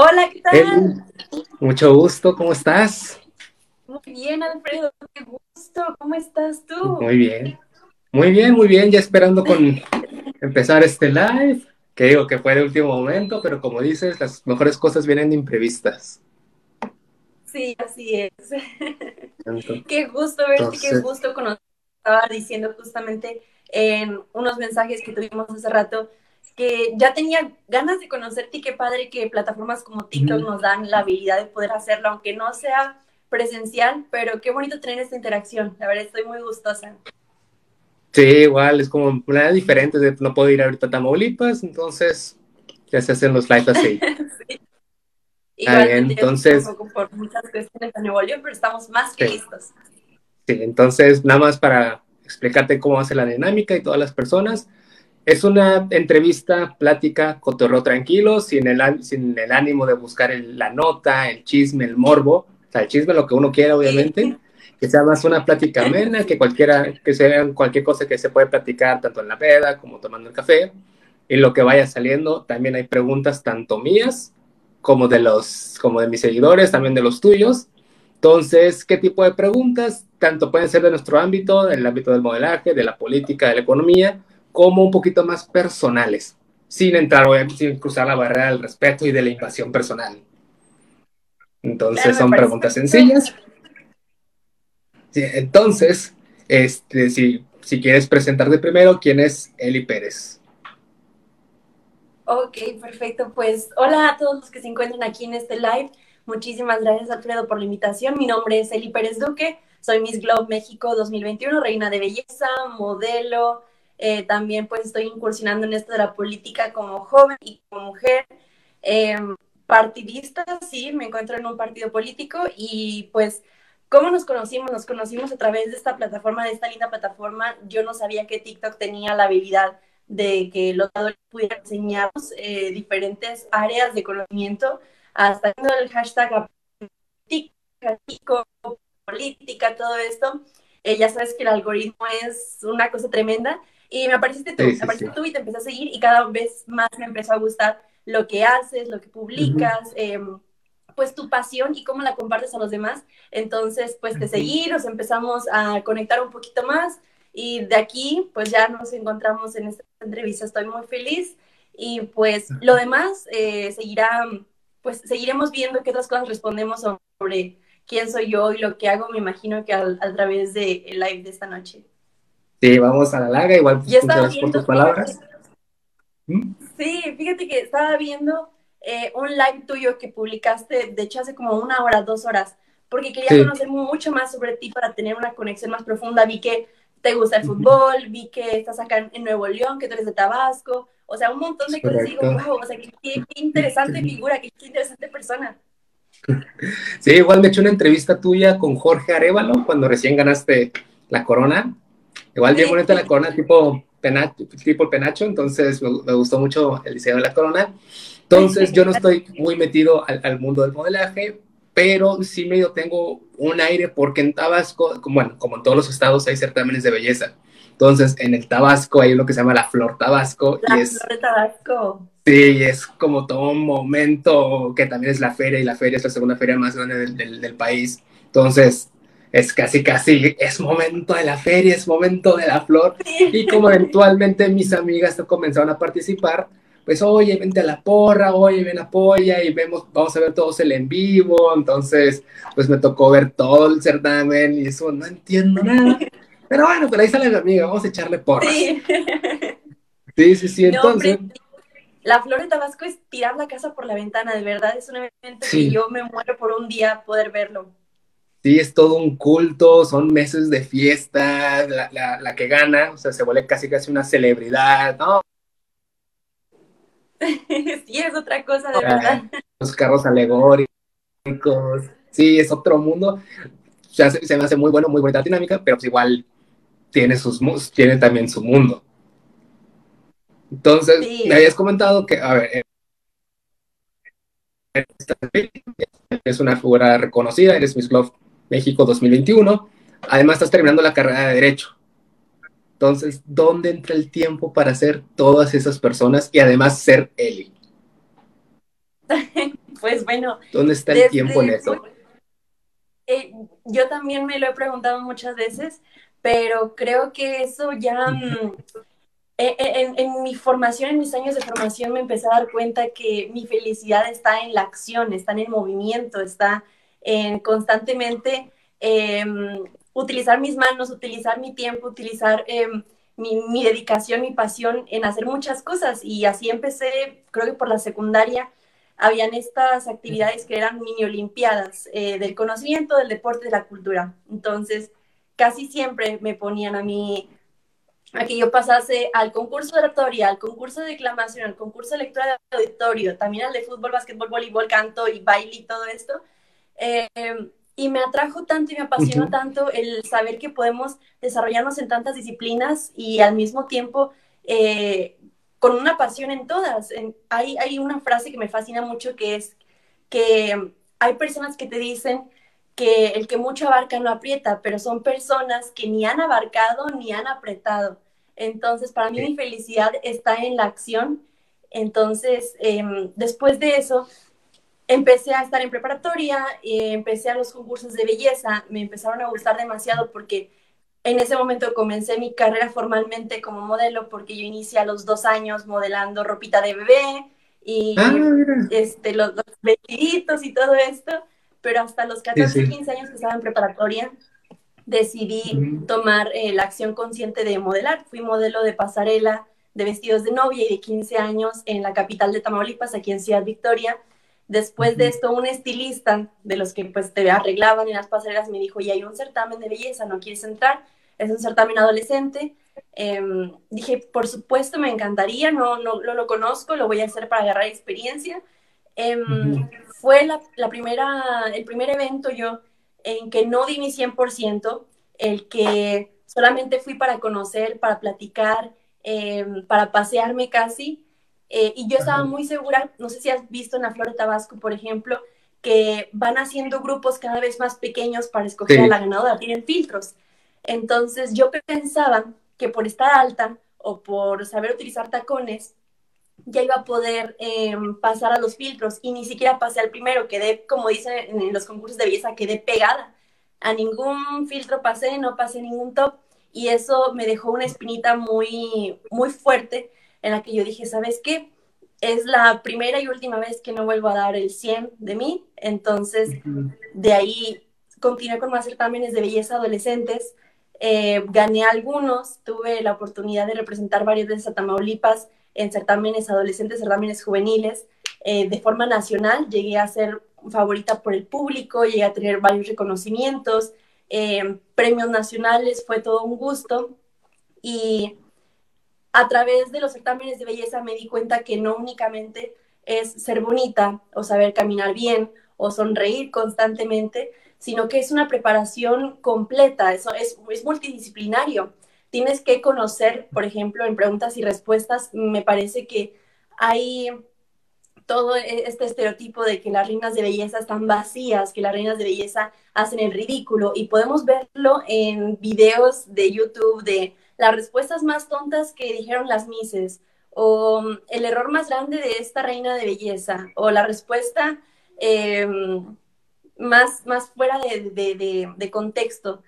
Hola, ¿qué tal? mucho gusto, ¿cómo estás? Muy bien, Alfredo, qué gusto. ¿Cómo estás tú? Muy bien. Muy bien, muy bien, ya esperando con empezar este live, que digo que fue de último momento, pero como dices, las mejores cosas vienen imprevistas. Sí, así es. qué gusto verte, qué gusto conocerte. Estaba diciendo justamente en unos mensajes que tuvimos hace rato que ya tenía ganas de conocerte y qué padre que plataformas como TikTok nos dan la habilidad de poder hacerlo, aunque no sea presencial, pero qué bonito tener esta interacción. La verdad, estoy muy gustosa. Sí, igual, es como una diferente, de, no puedo ir ahorita a Tamaulipas, entonces ya se hacen los lives así. sí. Igual, entonces... por muchas cuestiones a Nuevo León, pero estamos más que listos. Sí, entonces, nada más para explicarte cómo hace la dinámica y todas las personas. Es una entrevista, plática, cotorreo tranquilo, sin el, sin el ánimo de buscar la nota, el chisme, el morbo. O sea, el chisme lo que uno quiera, obviamente. Que sea más una plática amena, que cualquiera, que sea cualquier cosa que se puede platicar tanto en la peda como tomando el café. Y lo que vaya saliendo, también hay preguntas tanto mías como de los, como de mis seguidores, también de los tuyos. Entonces, ¿qué tipo de preguntas? Tanto pueden ser de nuestro ámbito, del ámbito del modelaje, de la política, de la economía, como un poquito más personales, sin entrar, sin cruzar la barrera del respeto y de la invasión personal. Entonces son preguntas sencillas. entonces, este, si, si quieres presentarte primero, ¿quién es Eli Pérez? Ok, perfecto. Pues hola a todos los que se encuentran aquí en este live. Muchísimas gracias, Alfredo, por la invitación. Mi nombre es Eli Pérez Duque. Soy Miss Globe México 2021, reina de belleza, modelo, eh, también pues estoy incursionando en esto de la política como joven y como mujer. Em, partidista, sí, me encuentro en un partido político y pues, ¿cómo nos conocimos? Nos conocimos a través de esta plataforma, de esta linda plataforma. Yo no sabía que TikTok tenía la habilidad de que los adultos pudieran enseñarnos eh, diferentes áreas de conocimiento, hasta el hashtag política, todo esto. Eh, ya sabes que el algoritmo es una cosa tremenda y me apareciste tú, me apareciste tú y te empecé a seguir y cada vez más me empezó a gustar lo que haces, lo que publicas, em, pues tu pasión y cómo la compartes a los demás. Entonces, pues te seguí, nos empezamos a conectar un poquito más y de aquí, pues ya nos encontramos en esta entrevista. Estoy muy feliz y pues lo demás eh, seguirá, pues seguiremos viendo qué otras cosas respondemos sobre quién soy yo y lo que hago, me imagino que a, a través del live de esta noche. Sí, vamos a la larga, igual pues, muchas por tus palabras. ¿Mm? Sí, fíjate que estaba viendo eh, un live tuyo que publicaste, de hecho hace como una hora, dos horas, porque quería conocer mucho más sobre ti para tener una conexión más profunda. Vi que te gusta el fútbol, vi que estás acá en Nuevo León, que tú eres de Tabasco, o sea, un montón de cosas. Digo, wow, o sea, qué, interesante figura, qué, interesante persona. Sí, igual me he hecho una entrevista tuya con Jorge Arevalo cuando recién ganaste la corona Igual bien bonita la corona, tipo, penacho, tipo penacho, entonces me, gustó mucho el diseño de la corona. Entonces yo no estoy muy metido al, mundo del modelaje, pero sí medio tengo un aire porque en Tabasco, como, bueno, como en todos los estados hay certámenes de belleza. Entonces en el Tabasco hay lo que se llama la Flor Tabasco. La y es, Flor de Tabasco. Sí, es como todo un momento que también es la feria y la feria es la segunda feria más grande del, del, del país. Entonces es casi, casi, es momento de la feria, es momento de la flor. Y como eventualmente mis amigas comenzaron a participar, pues, oye, vente a la porra, oye, ven, apoya, y vemos, vamos a ver todos el en vivo. Entonces, pues me tocó ver todo el certamen y eso, no entiendo nada. Pero bueno, pero ahí sale mi amiga, vamos a echarle porra. Sí, sí, sí, sí entonces... la Flor de Tabasco es tirar la casa por la ventana, de verdad, es un evento que yo me muero por un día poder verlo. Sí, es todo un culto, son meses de fiesta, la, la, que gana, o sea, se vuelve casi casi una celebridad, ¿no? sí, es otra cosa, de verdad. Los carros alegóricos, sí, es otro mundo. Se, se me hace muy bueno, muy bonita dinámica, pero pues igual tiene, sus, tiene también su mundo. Entonces, me habías comentado que, a ver, es una figura reconocida, eres Miss Glove México 2021. Además, estás terminando la carrera de Derecho. Entonces, ¿dónde entra el tiempo para ser todas esas personas y además ser Eli? Pues bueno. ¿Dónde está el tiempo en eso? Eh, yo también me lo he preguntado muchas veces, pero creo que eso ya mm, e, e, en, mi formación, en mis años de formación, me empecé a dar cuenta que mi felicidad está en la acción, está en el movimiento, está en constantemente em, utilizar mis manos, utilizar mi tiempo, utilizar em, mi, dedicación, mi pasión en hacer muchas cosas. Y así empecé, creo que por la secundaria, habían estas actividades que eran mini olimpiadas eh, del conocimiento, del deporte, de la cultura. Entonces, casi siempre me ponían a mí a que yo pasase al concurso de oratoria, al concurso de declamación, al concurso de lectura de auditorio, también al de fútbol, básquetbol, voleibol, canto y baile y todo esto. Eh, y me atrajo tanto y me apasionó tanto el saber que podemos desarrollarnos en tantas disciplinas y al mismo tiempo eh, con una pasión en todas. hay, hay una frase que me fascina mucho que es que hay personas que te dicen que el que mucho abarca no aprieta, pero son personas que ni han abarcado ni han apretado. Entonces, para mí mi felicidad está en la acción. Entonces, em, después de eso, empecé a estar en preparatoria, eh, empecé a los concursos de belleza, me empezaron a gustar demasiado porque en ese momento comencé mi carrera formalmente como modelo porque yo inicié a los dos años modelando ropita de bebé y ah, este, los, vestiditos y todo esto, pero hasta los 14, 15 años que estaba en preparatoria decidí tomar eh, la acción consciente de modelar. Fui modelo de pasarela de vestidos de novia y de 15 años en la capital de Tamaulipas, aquí en Ciudad Victoria. Después de esto, un estilista de los que pues te arreglaban en las pasarelas me dijo, y hay un certamen de belleza, ¿no quieres entrar? Es un certamen adolescente. Em, dije, por supuesto, me encantaría, no, no, lo conozco, lo voy a hacer para agarrar experiencia. Em, fue la, la, primera, el primer evento yo en que no di mi 100%, el que solamente fui para conocer, para platicar, em, para pasearme casi, eh, y yo estaba muy segura, no sé si has visto en la Flor de Tabasco, por ejemplo, que van haciendo grupos cada vez más pequeños para escoger a la ganadora, tienen filtros. Entonces yo pensaba que por estar alta o por saber utilizar tacones, ya iba a poder em, pasar a los filtros y ni siquiera pasé al primero, quedé, como dicen en los concursos de belleza, quedé pegada. A ningún filtro pasé, no pasé ningún top y eso me dejó una espinita muy, muy fuerte en la que yo dije, ¿sabes qué? Es la primera y última vez que no vuelvo a dar el 100 de mí, entonces de ahí continué con más certámenes de belleza adolescentes, eh, gané algunos, tuve la oportunidad de representar varias veces a Tamaulipas en certámenes adolescentes, certámenes juveniles, eh, de forma nacional, llegué a ser favorita por el público, llegué a tener varios reconocimientos, eh, premios nacionales, fue todo un gusto. Y a través de los certámenes de belleza me di cuenta que no únicamente es ser bonita o saber caminar bien o sonreír constantemente, sino que es una preparación completa, es, es multidisciplinario. Tienes que conocer, por ejemplo, en preguntas y respuestas, me parece que hay todo e, este estereotipo de que las reinas de belleza están vacías, que las reinas de belleza hacen el ridículo y podemos verlo en videos de YouTube de las respuestas más tontas que dijeron las Mises, o mm, el error más grande de esta reina de belleza, o la respuesta em, más, más fuera de, contexto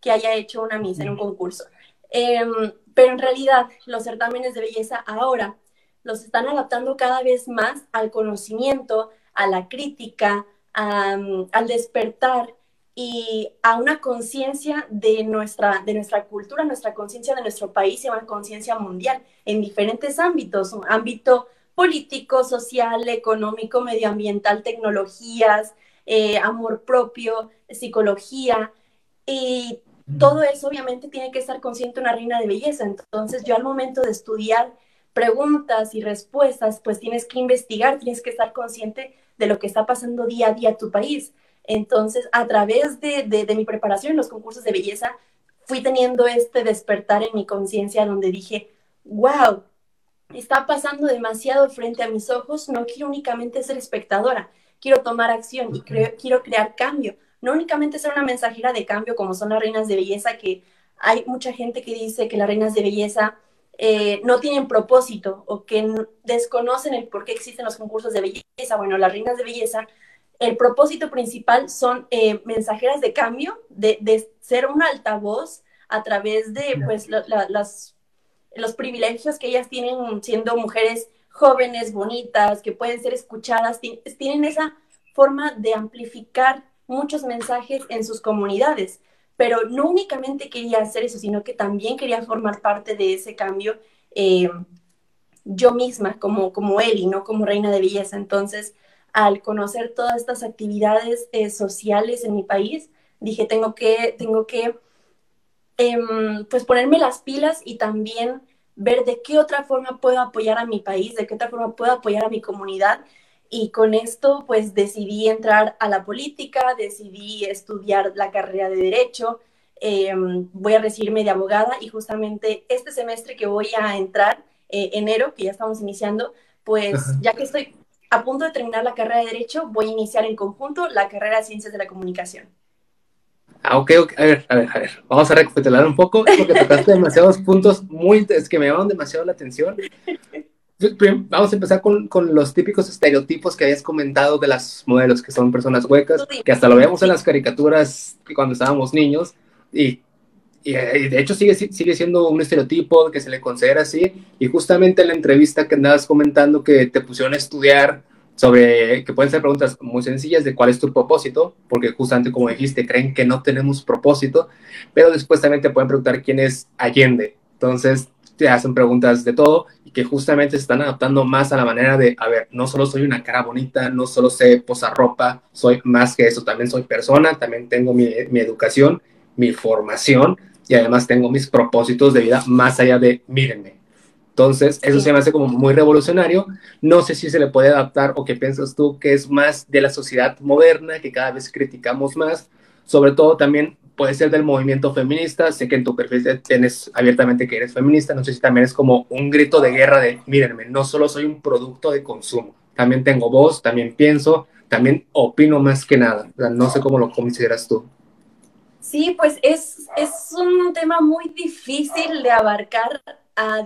que haya hecho una Miss en un concurso. Em, pero en realidad los certámenes de belleza ahora los están adaptando cada vez más al conocimiento, a la crítica, al despertar y a una conciencia de nuestra, de nuestra cultura, nuestra conciencia de nuestro país y una conciencia mundial en diferentes ámbitos, un ámbito político, social, económico, medioambiental, tecnologías, eh, amor propio, psicología. Y todo eso obviamente tiene que estar consciente una reina de belleza. Entonces yo al momento de estudiar preguntas y respuestas, pues tienes que investigar, tienes que estar consciente de lo que está pasando día a día en tu país. Entonces, a través de, mi preparación en los concursos de belleza, fui teniendo este despertar en mi conciencia donde dije, wow, está pasando demasiado frente a mis ojos, no quiero únicamente ser espectadora, quiero tomar acción y quiero crear cambio, no únicamente ser una mensajera de cambio como son las reinas de belleza, que hay mucha gente que dice que las reinas de belleza eh, no tienen propósito o que desconocen el por qué existen los concursos de belleza, bueno, las reinas de belleza, el propósito principal son eh, mensajeras de cambio, de, ser un altavoz a través de pues, las, los privilegios que ellas tienen siendo mujeres jóvenes, bonitas, que pueden ser escuchadas, tienen esa forma de amplificar muchos mensajes en sus comunidades. Pero no únicamente quería hacer eso, sino que también quería formar parte de ese cambio eh, yo misma, como, como y no como reina de belleza. Entonces, al conocer todas estas actividades eh, sociales en mi país, dije, tengo que, tengo que em, pues ponerme las pilas y también ver de qué otra forma puedo apoyar a mi país, de qué otra forma puedo apoyar a mi comunidad. Y con esto, pues decidí entrar a la política, decidí estudiar la carrera de Derecho, em, voy a recibirme de abogada y justamente este semestre que voy a entrar, eh, enero, que ya estamos iniciando, pues ya que estoy a punto de terminar la carrera de Derecho, voy a iniciar en conjunto la carrera de Ciencias de la Comunicación. Ah, ok, ok. A ver, a ver, a ver. Vamos a recapitular un poco porque tocaste demasiados puntos muy es que me llaman demasiado la atención. Vamos a empezar con, con, los típicos estereotipos que habías comentado de las modelos, que son personas huecas, que hasta lo veíamos en las caricaturas cuando estábamos niños, y, y, de hecho sigue, sigue siendo un estereotipo que se le considera así, y justamente en la entrevista que andabas comentando que te pusieron a estudiar sobre, que pueden ser preguntas muy sencillas de cuál es tu propósito, porque justamente como dijiste, creen que no tenemos propósito, pero después también te pueden preguntar quién es Allende. Entonces te hacen preguntas de todo y que justamente se están adaptando más a la manera de, a ver, no solo soy una cara bonita, no solo sé posar ropa, soy más que eso, también soy persona, también tengo mi, mi educación, mi formación y además tengo mis propósitos de vida más allá de, mírenme, entonces, eso se me hace como muy revolucionario. No sé si se le puede adaptar o qué piensas tú que es más de la sociedad moderna, que cada vez criticamos más. Sobre todo también puede ser del movimiento feminista. Sé que en tu perfil tienes abiertamente que eres feminista. No sé si también es como un grito de guerra de, mírenme, no solo soy un producto de consumo. También tengo voz, también pienso, también opino más que nada. no sé cómo lo consideras tú. Sí, pues es, es un tema muy difícil de abarcar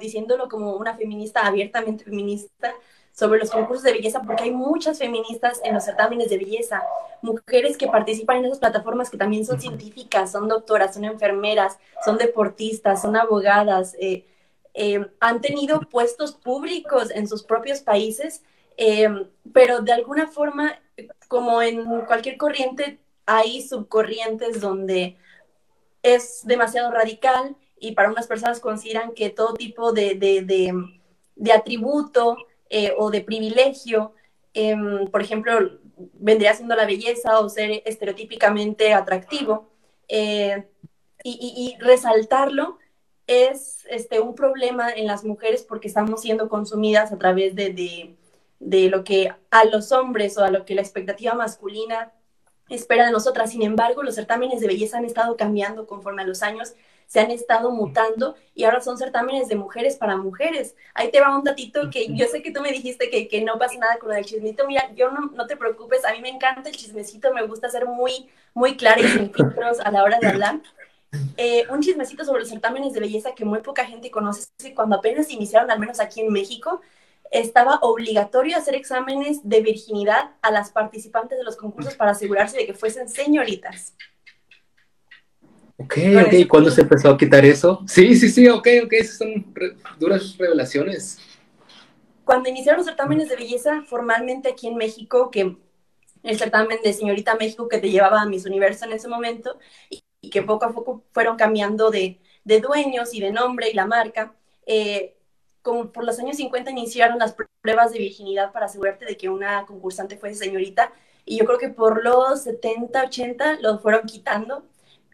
diciéndolo como una feminista abiertamente feminista sobre los concursos de belleza, porque hay muchas feministas en los certámenes de belleza, mujeres que participan en esas plataformas que también son científicas, son doctoras, son enfermeras, son deportistas, son abogadas, eh, eh, han tenido puestos públicos en sus propios países, eh, pero de alguna forma, como en cualquier corriente, hay subcorrientes donde es demasiado radical y para unas personas consideran que todo tipo de, de, atributo eh, o de privilegio, em, por ejemplo, vendría siendo la belleza o ser estereotípicamente atractivo, eh, y, resaltarlo es este, un problema en las mujeres porque estamos siendo consumidas a través de, de, lo que a los hombres o a lo que la expectativa masculina espera de nosotras. Sin embargo, los certámenes de belleza han estado cambiando conforme a los años se han estado mutando y ahora son certámenes de mujeres para mujeres. Ahí te va un datito que yo sé que tú me dijiste que, que no pasa nada con el chismecito. Mira, yo no, no, te preocupes, a mí me encanta el chismecito, me gusta ser muy, muy clara y sin filtros a la hora de hablar. Eh, un chismecito sobre los certámenes de belleza que muy poca gente conoce cuando apenas iniciaron, al menos aquí en México, estaba obligatorio hacer exámenes de virginidad a las participantes de los concursos para asegurarse de que fuesen señoritas. Ok, ok, ¿y cuándo se empezó a quitar eso? Sí, sí, sí, ok, ok, esas son duras revelaciones. Cuando iniciaron los certámenes de belleza formalmente aquí en México, que el certamen de Señorita México que te llevaba a Miss Universo en ese momento, y, que poco a poco fueron cambiando de, de, dueños y de nombre y la marca, eh, como por los años 50 iniciaron las pruebas de virginidad para asegurarte de que una concursante fuese señorita, y yo creo que por los 70, 80 lo fueron quitando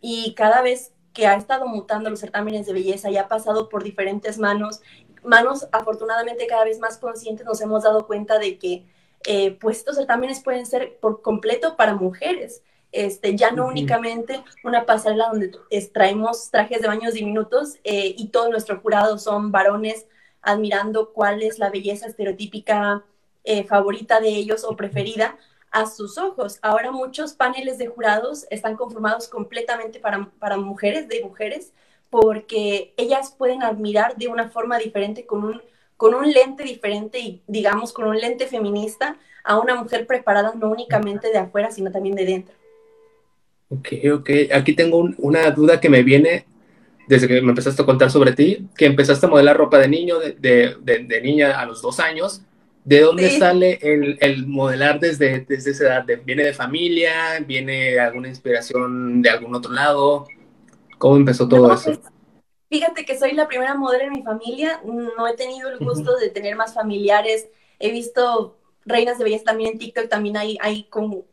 y cada vez que ha estado mutando los certámenes de belleza y ha pasado por diferentes manos, manos afortunadamente cada vez más conscientes, nos hemos dado cuenta de que eh, pues estos certámenes pueden ser por completo para mujeres. Este, ya no únicamente una pasarela donde extraemos trajes de baños diminutos eh, y todo nuestro jurado son varones admirando cuál es la belleza estereotípica eh, favorita de ellos o preferida, a sus ojos. Ahora muchos paneles de jurados están conformados completamente para, para mujeres, de mujeres, porque ellas pueden admirar de una forma diferente, con un, con un lente diferente y digamos con un lente feminista a una mujer preparada no únicamente de afuera, sino también de dentro. Ok, ok. Aquí tengo una duda que me viene desde que me empezaste a contar sobre ti, que empezaste a modelar ropa de niño, de, de, de, niña a los dos años. ¿De dónde sale el, el, modelar desde, desde esa edad? ¿Viene de familia? ¿Viene alguna inspiración de algún otro lado? ¿Cómo empezó todo eso? Pues, fíjate que soy la primera modelo en mi familia. No he tenido el gusto de tener más familiares. He visto reinas de belleza también en TikTok. También hay, hay con,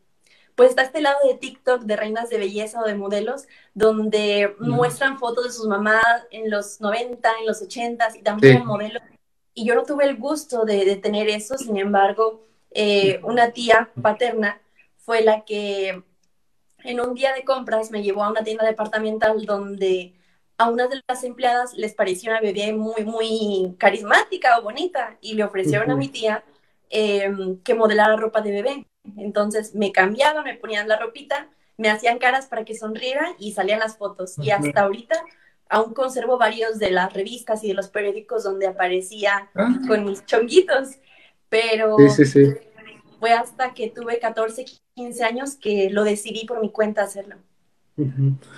pues está este lado de TikTok de reinas de belleza o de modelos, donde muestran fotos de sus mamás en los 90, en los 80 y también sí. modelos. Y yo no tuve el gusto de, tener eso, sin embargo, eh, una tía paterna fue la que en un día de compras me llevó a una tienda departamental donde a una de las empleadas les pareció una bebé muy, muy carismática o bonita y le ofrecieron a mi tía em, que modelara ropa de bebé. Entonces me cambiaban, me ponían la ropita, me hacían caras para que sonriera y salían las fotos. Y hasta ahorita aún conservo varios de las revistas y de los periódicos donde aparecía ah. con mis chonguitos. Pero fue hasta que tuve 14, 15 años que lo decidí por mi cuenta hacerlo.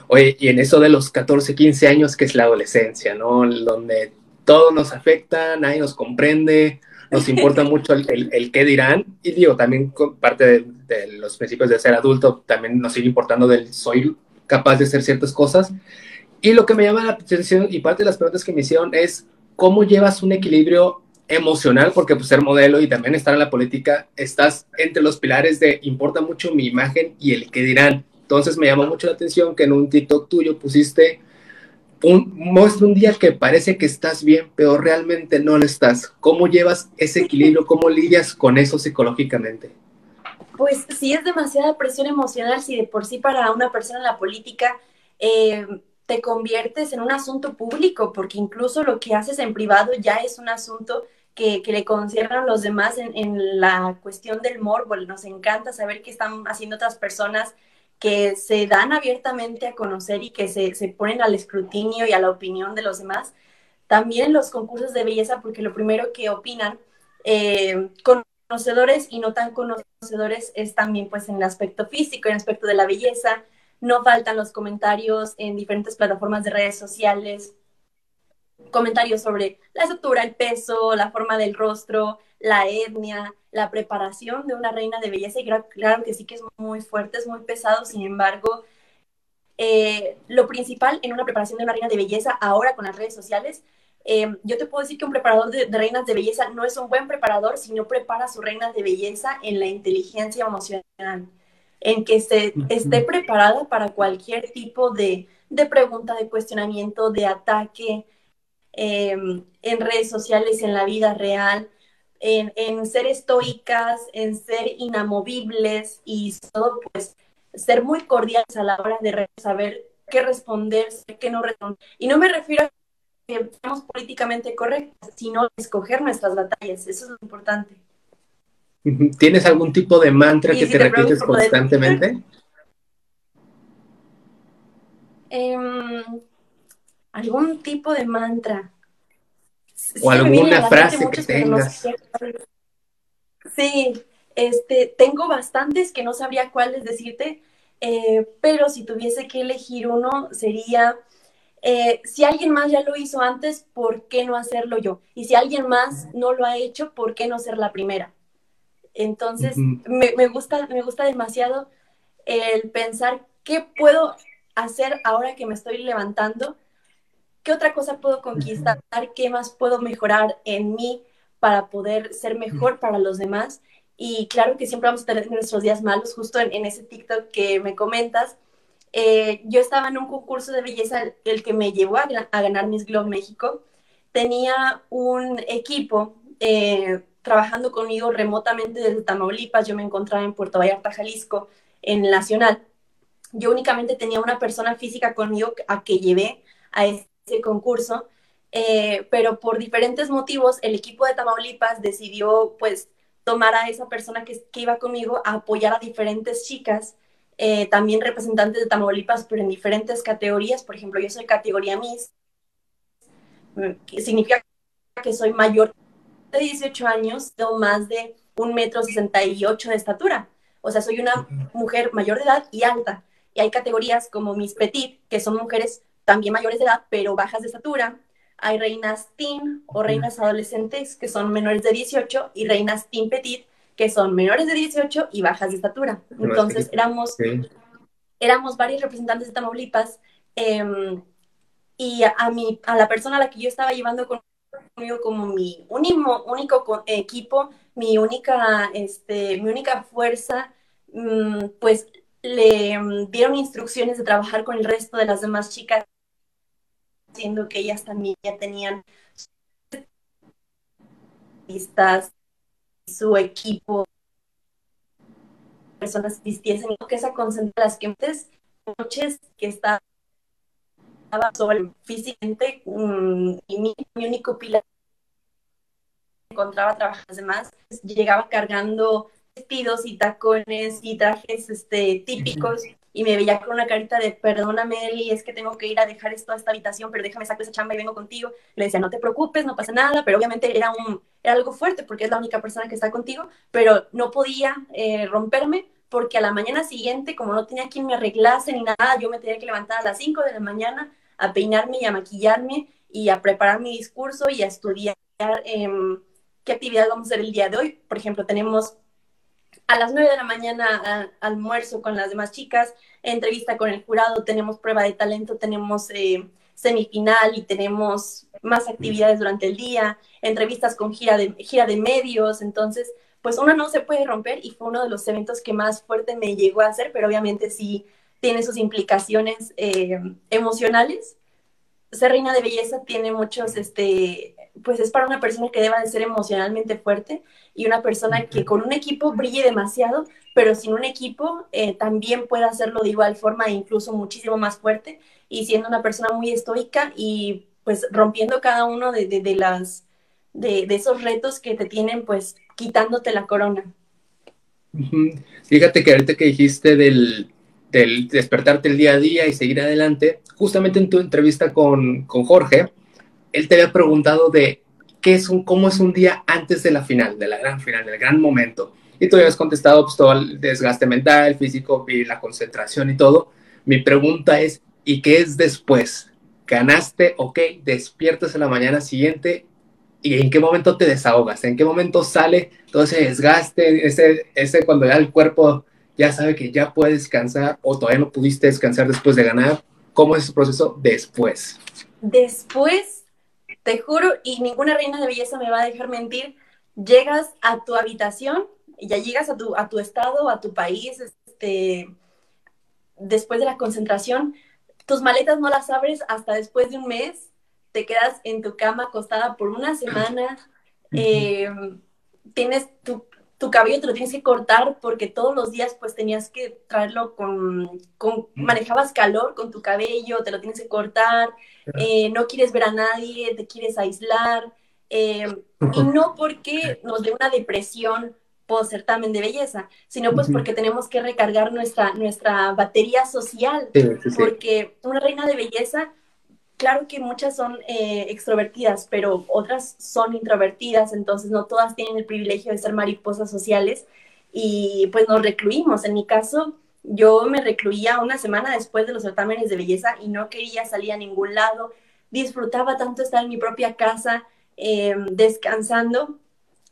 Oye, y en eso de los 14, 15 años, que es la adolescencia, ¿no? Donde todo nos afecta, nadie nos comprende, nos importa mucho el, el, qué dirán, y digo, también parte de, los principios de ser adulto, también nos sigue importando del soy capaz de hacer ciertas cosas. Y lo que me llama la atención y parte de las preguntas que me hicieron es cómo llevas un equilibrio emocional, porque pues ser modelo y también estar en la política, estás entre los pilares de importa mucho mi imagen y el qué dirán. Entonces me llamó mucho la atención que en un TikTok tuyo pusiste un, muestra un día que parece que estás bien, pero realmente no lo estás. ¿Cómo llevas ese equilibrio? ¿Cómo lidias con eso psicológicamente? Pues sí es demasiada presión emocional si de por sí para una persona en la política eh, te conviertes en un asunto público, porque incluso lo que haces en privado ya es un asunto que, le conciernan los demás en, en, la cuestión del morbo. Nos encanta saber qué están haciendo otras personas que se dan abiertamente a conocer y que se, se, ponen al escrutinio y a la opinión de los demás. También los concursos de belleza, porque lo primero que opinan eh, conocedores y no tan conocedores es también pues en el aspecto físico, en el aspecto de la belleza. No faltan los comentarios en diferentes plataformas de redes sociales, comentarios sobre la estructura, el peso, la forma del rostro, la etnia, la preparación de una reina de belleza, y claro, que sí que es muy fuerte, es muy pesado, sin embargo, eh, lo principal en una preparación de una reina de belleza ahora con las redes sociales, eh, yo te puedo decir que un preparador de, reinas de belleza no es un buen preparador si no prepara a su reina de belleza en la inteligencia emocional, en que se, esté preparada para cualquier tipo de, de pregunta, de cuestionamiento, de ataque eh, en redes sociales, en la vida real, en, ser estoicas, en ser inamovibles y todo, pues, ser muy cordiales a la hora de saber qué responder, qué no responder. Y no me refiero a que seamos políticamente correctas, sino a escoger nuestras batallas. Eso es lo importante. ¿Tienes algún tipo de mantra que te, repites constantemente? Em, algún tipo de mantra o alguna frase que tengas. Sí, este, tengo bastantes que no sabría cuáles decirte, eh, pero si tuviese que elegir uno sería, eh, si alguien más ya lo hizo antes, ¿por qué no hacerlo yo? Y si alguien más no lo ha hecho, ¿por qué no ser la primera? Entonces, me, me, gusta, me gusta demasiado el pensar qué puedo hacer ahora que me estoy levantando ¿Qué otra cosa puedo conquistar? ¿Qué más puedo mejorar en mí para poder ser mejor para los demás? Y claro que siempre vamos a tener nuestros días malos, justo en, ese TikTok que me comentas. Eh, yo estaba en un concurso de belleza, el que me llevó a, ganar Miss Globe México. Tenía un equipo eh, trabajando conmigo remotamente desde Tamaulipas. Yo me encontraba en Puerto Vallarta, Jalisco, en Nacional. Yo únicamente tenía una persona física conmigo a que llevé a este ese concurso, eh, pero por diferentes motivos el equipo de Tamaulipas decidió pues tomar a esa persona que, iba conmigo a apoyar a diferentes chicas eh, también representantes de Tamaulipas, pero en diferentes categorías. Por ejemplo, yo soy categoría Miss, que significa que soy mayor de 18 años, tengo más de un metro 68 de estatura. O sea, soy una mujer mayor de edad y alta. Y hay categorías como Miss Petit, que son mujeres también mayores de edad, pero bajas de estatura. Hay reinas teen o reinas adolescentes, que son menores de 18, y reinas teen petit, que son menores de 18 y bajas de estatura. Entonces éramos, éramos varios representantes de Tamaulipas em, y a, a la persona a la que yo estaba llevando conmigo como mi único, único equipo, mi única, este, mi única fuerza, mm, pues le mm, dieron instrucciones de trabajar con el resto de las demás chicas, siendo que ellas también ya tenían listas su equipo, personas vistiesen, que esa concentra las que antes noches que estaba sobre físicamente mm, y mi, único pilar encontraba trabajar demás, llegaba cargando vestidos y tacones y trajes este, típicos y me veía con una carita de perdóname, Eli, es que tengo que ir a dejar esto a esta habitación, pero déjame sacar esa chamba y vengo contigo. Le decía, no te preocupes, no pasa nada, pero obviamente era, un, era algo fuerte porque es la única persona que está contigo, pero no podía eh, romperme porque a la mañana siguiente, como no tenía quien me arreglase ni nada, yo me tenía que levantar a las 5 de la mañana a peinarme y a maquillarme y a preparar mi discurso y a estudiar em, qué actividad vamos a hacer el día de hoy. Por ejemplo, tenemos a las 9 de la mañana almuerzo con las demás chicas, entrevista con el jurado, tenemos prueba de talento, tenemos eh, semifinal y tenemos más actividades durante el día, entrevistas con gira de, gira de medios, entonces pues uno no se puede romper y fue uno de los eventos que más fuerte me llegó a hacer, pero obviamente sí tiene sus implicaciones eh, emocionales. Ser reina de belleza tiene muchos, este, pues es para una persona que deba de ser emocionalmente fuerte y una persona que con un equipo brille demasiado, pero sin un equipo eh, también puede hacerlo de igual forma e incluso muchísimo más fuerte y siendo una persona muy estoica y pues rompiendo cada uno de, de, las de, de, esos retos que te tienen pues quitándote la corona. Fíjate que ahorita que dijiste del, del despertarte el día a día y seguir adelante, justamente en tu entrevista con, con Jorge, él te había preguntado de qué es un, cómo es un día antes de la final, de la gran final, del gran momento. Y tú habías contestado pues, todo el desgaste mental, físico la concentración y todo. Mi pregunta es, ¿y qué es después? Ganaste, ok, despiertas en la mañana siguiente y en qué momento te desahogas, en qué momento sale todo ese desgaste, ese, ese cuando ya el cuerpo ya sabe que ya puede descansar o todavía no pudiste descansar después de ganar. ¿Cómo es ese proceso después? Después, te juro, y ninguna reina de belleza me va a dejar mentir, llegas a tu habitación, ya llegas a tu, a tu estado, a tu país, este, después de la concentración, tus maletas no las abres hasta después de un mes, te quedas en tu cama acostada por una semana, eh, tienes tu, tu cabello te lo tienes que cortar porque todos los días pues tenías que traerlo con, con manejabas calor con tu cabello, te lo tienes que cortar, eh, no quieres ver a nadie, te quieres aislar, eh, y no porque nos dé una depresión post certamen de belleza, sino pues porque tenemos que recargar nuestra, nuestra batería social, porque una reina de belleza claro que muchas son eh, extrovertidas, pero otras son introvertidas, entonces no todas tienen el privilegio de ser mariposas sociales y pues nos recluimos. En mi caso, yo me recluía una semana después de los certámenes de belleza y no quería salir a ningún lado. Disfrutaba tanto estar en mi propia casa em, descansando,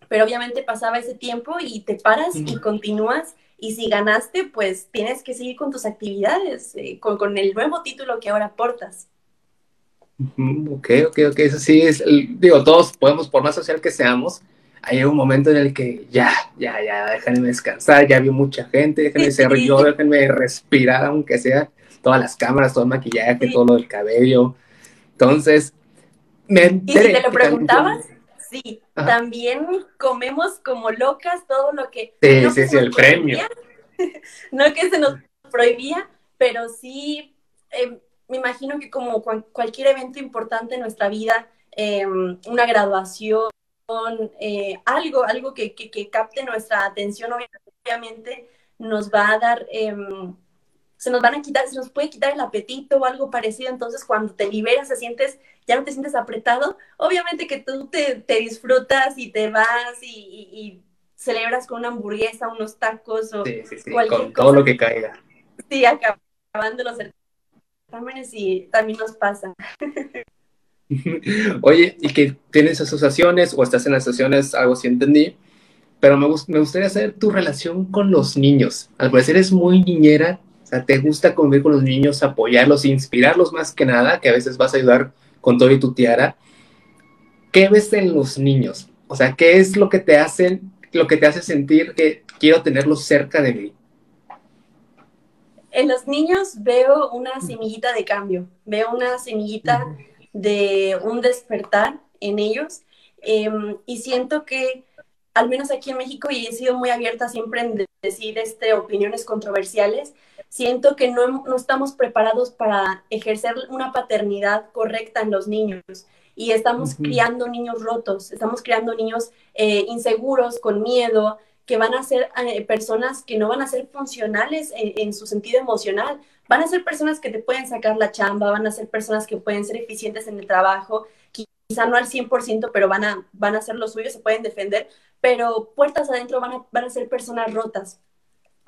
pero obviamente pasaba ese tiempo y te paras y continúas. Y si ganaste, pues tienes que seguir con tus actividades, eh, con, con el nuevo título que ahora portas. Ok, ok, ok, eso sí es, digo, todos podemos, por más social que seamos, hay un momento en el que ya, ya, ya, déjenme descansar, ya vi mucha gente, déjenme ser yo, déjenme respirar, aunque sea todas las cámaras, todo el maquillaje, todo lo del cabello. Entonces, me enteré. ¿Y si te lo preguntabas? Sí, también comemos como locas todo lo que... Sí, sí, sí, el premio. no que se nos prohibía, pero sí... Eh, me imagino que como cualquier evento importante en nuestra vida, em, una graduación, eh, algo, algo que, capte nuestra atención, obviamente nos va a dar em, se nos van a quitar, se nos puede quitar el apetito o algo parecido, entonces cuando te liberas, te sientes, ya no te sientes apretado, obviamente que tú te, disfrutas y te vas y, celebras con una hamburguesa, unos tacos o sí, sí, sí, con todo lo que caiga. Sí, acabando los certámenes y también nos pasa. Oye, y que tienes asociaciones o estás en asociaciones, algo sí entendí, pero me, me gustaría saber tu relación con los niños. Al parecer es muy niñera, o sea, te gusta convivir con los niños, apoyarlos, inspirarlos más que nada, que a veces vas a ayudar con todo y tu tiara. ¿Qué ves en los niños? O sea, ¿qué es lo que te hacen, lo que te hace sentir que quiero tenerlos cerca de mí? En los niños veo una semillita de cambio, veo una semillita de un despertar en ellos em, y siento que al menos aquí en México, y he sido muy abierta siempre en decir este, opiniones controversiales, siento que no, no estamos preparados para ejercer una paternidad correcta en los niños. Y estamos criando niños rotos, estamos criando niños eh, inseguros, con miedo, que van a ser eh, personas que no van a ser funcionales en, en, su sentido emocional, van a ser personas que te pueden sacar la chamba, van a ser personas que pueden ser eficientes en el trabajo, quizá no al 100%, pero van a, van a hacer lo suyo, se pueden defender, pero puertas adentro van a, van a ser personas rotas,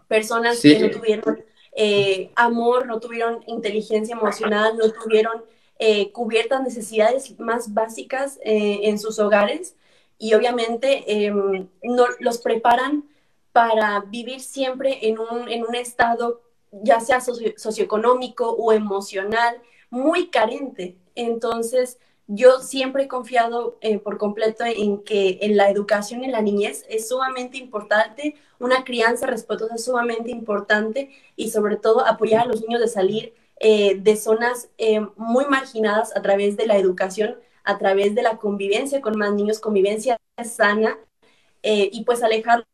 personas que no tuvieron eh, amor, no tuvieron inteligencia emocional, no tuvieron eh, cubiertas necesidades más básicas eh, en sus hogares y obviamente em, no, los preparan para vivir siempre en un, en un estado ya sea socioeconómico o emocional muy carente. Entonces, yo siempre he confiado eh, por completo en que en la educación en la niñez es sumamente importante, una crianza respetuosa es sumamente importante y sobre todo apoyar a los niños de salir eh, de zonas eh, muy marginadas a través de la educación, a través de la convivencia con más niños, convivencia sana y pues alejarlos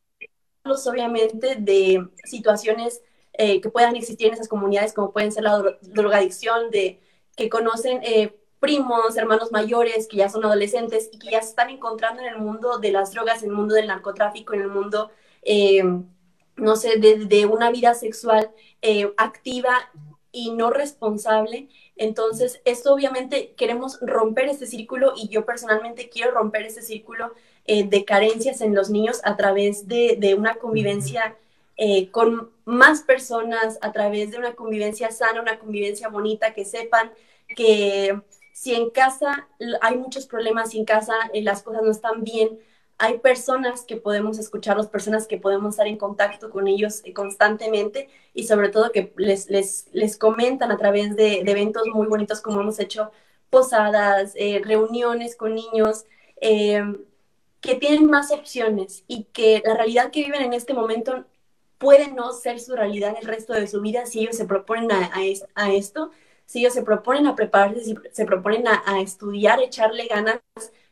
obviamente de situaciones que puedan existir en esas comunidades como pueden ser la drogadicción, de que conocen primos, hermanos mayores que ya son adolescentes y que ya se están encontrando en el mundo de las drogas, en el mundo del narcotráfico, en el mundo, eh, no sé, de, una vida sexual eh, activa y no responsable. Entonces, esto obviamente queremos romper este círculo y yo personalmente quiero romper este círculo eh, de carencias en los niños a través de, una convivencia con más personas, a través de una convivencia sana, una convivencia bonita, que sepan que si en casa hay muchos problemas, si en casa eh, las cosas no están bien, hay personas que podemos escucharlos, personas que podemos estar en contacto con ellos eh, constantemente y sobre todo que les, les, les comentan a través de, eventos muy bonitos como hemos hecho posadas, eh, reuniones con niños, que tienen más opciones y que la realidad que viven en este momento puede no ser su realidad el resto de su vida si ellos se proponen a, a esto si ellos se proponen a prepararse, si se proponen a, estudiar, echarle ganas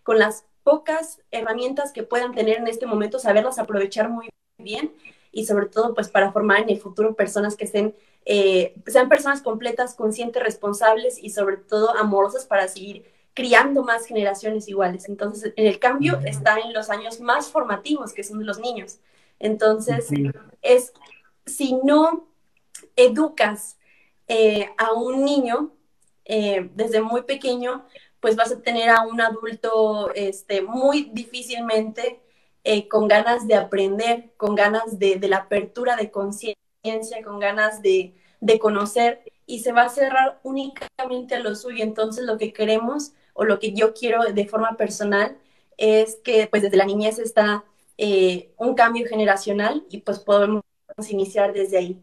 con las pocas herramientas que puedan tener en este momento, saberlas aprovechar muy bien y sobre todo pues para formar en el futuro personas que estén, eh, sean personas completas, conscientes, responsables y sobre todo amorosas para seguir criando más generaciones iguales. Entonces, en el cambio está en los años más formativos, que son los niños. Entonces, es, si no educas eh, a un niño eh, desde muy pequeño, pues vas a tener a un adulto este, muy difícilmente eh, con ganas de aprender, con ganas de, la apertura de conciencia, con ganas de, conocer y se va a cerrar únicamente a lo suyo. Entonces lo que queremos o lo que yo quiero de forma personal es que pues desde la niñez está un cambio generacional y pues podemos iniciar desde ahí.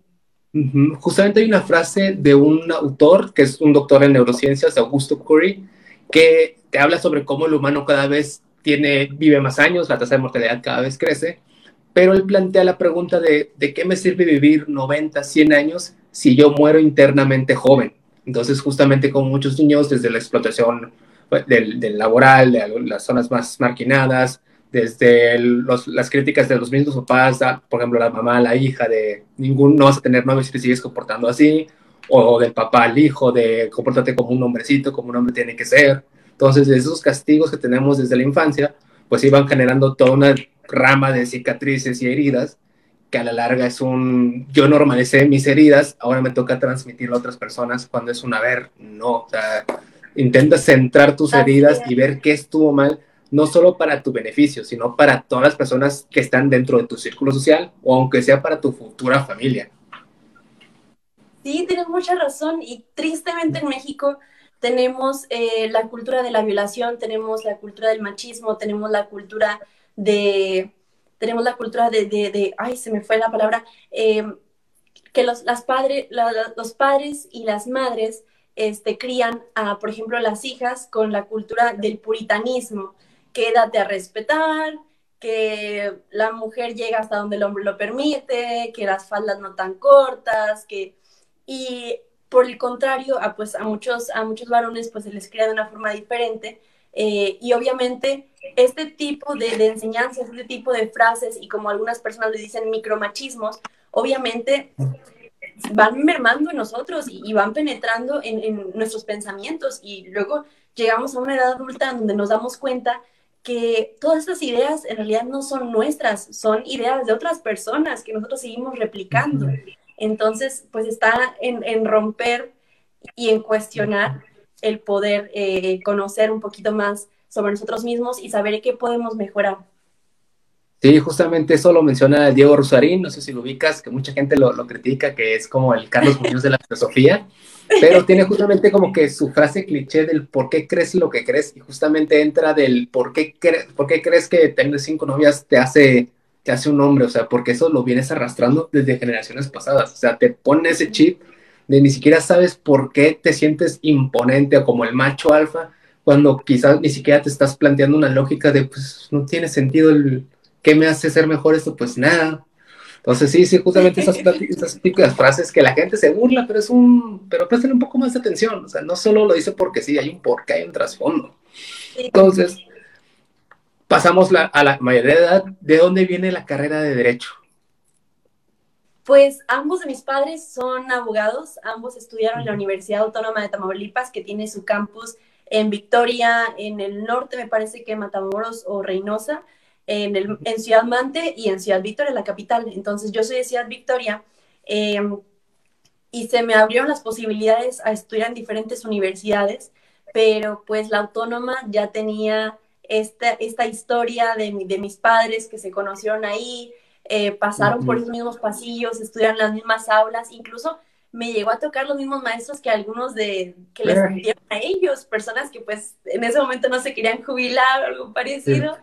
Justamente hay una frase de un autor que es un doctor en neurociencias, Augusto Curry, que te habla sobre cómo el humano cada vez tiene, vive más años, la tasa de mortalidad cada vez crece, pero él plantea la pregunta de, ¿de qué me sirve vivir 90, 100 años si yo muero internamente joven? Entonces, justamente como muchos niños, desde la explotación pues, del, del laboral, de las zonas más marginadas, desde las críticas de los mismos papás, por ejemplo, la mamá, la hija, de ningún, no vas a tener novio si te sigues comportando así, o del papá al hijo, de comportarte como un hombrecito, como un hombre tiene que ser. Entonces, esos castigos que tenemos desde la infancia, pues iban generando toda una rama de cicatrices y heridas que a la larga es un, yo normalicé mis heridas, ahora me toca transmitirlo a otras personas cuando es un haber, no, o sea, intenta centrar tus heridas y ver qué estuvo mal, no solo para tu beneficio, sino para todas las personas que están dentro de tu círculo social o aunque sea para tu futura familia. Sí, tienes mucha razón y tristemente en México tenemos eh, la cultura de la violación, tenemos la cultura del machismo, tenemos la cultura de, tenemos la cultura de, de, ay, se me fue la palabra, eh, que los, las padres, los padres y las madres este, crían a, por ejemplo, las hijas con la cultura del puritanismo, quédate a respetar, que la mujer llega hasta donde el hombre lo permite, que las faldas no tan cortas, que... Y por el contrario, a, pues, a, muchos, a muchos varones pues se les cría de una forma diferente eh, y obviamente este tipo de, de, enseñanzas, este tipo de frases y como algunas personas le dicen micromachismos, obviamente van mermando en nosotros y, van penetrando en, en, nuestros pensamientos y luego llegamos a una edad adulta donde nos damos cuenta que todas estas ideas en realidad no son nuestras, son ideas de otras personas que nosotros seguimos replicando. Entonces, pues está en, en romper y en cuestionar el poder eh, conocer un poquito más sobre nosotros mismos y saber qué podemos mejorar. Sí, justamente eso lo menciona Diego Rosarín, no sé si lo ubicas, que mucha gente lo, lo critica, que es como el Carlos Muñoz de la filosofía, pero tiene justamente como que su frase cliché del por qué crees lo que crees, y justamente entra del por qué, por qué crees que tener cinco novias te hace, te hace un hombre, o sea, porque eso lo vienes arrastrando desde generaciones pasadas, o sea, te pone ese chip de ni siquiera sabes por qué te sientes imponente o como el macho alfa, cuando quizás ni siquiera te estás planteando una lógica de, pues, no tiene sentido el, ¿qué me hace ser mejor esto? Pues nada. Entonces, sí, sí, justamente esas, esas típicas frases que la gente se burla, pero es un, pero presten un poco más de atención, o sea, no solo lo dice porque sí, hay un porqué, hay un trasfondo. Entonces, pasamos a la mayoría de edad, ¿de dónde viene la carrera de Derecho? Pues ambos de mis padres son abogados, ambos estudiaron en la Universidad Autónoma de Tamaulipas, que tiene su campus en Victoria, en el norte, me parece que Matamoros o Reynosa, en, el, en Ciudad Mante y en Ciudad Victoria, la capital. Entonces yo soy de Ciudad Victoria em, y se me abrieron las posibilidades a estudiar en diferentes universidades, pero pues la autónoma ya tenía esta, esta historia de, de mis padres que se conocieron ahí, eh, pasaron por esos mismos pasillos, estudiaron las mismas aulas, incluso me llegó a tocar los mismos maestros que algunos de que les dieron a ellos, personas que pues en ese momento no se querían jubilar o algo parecido.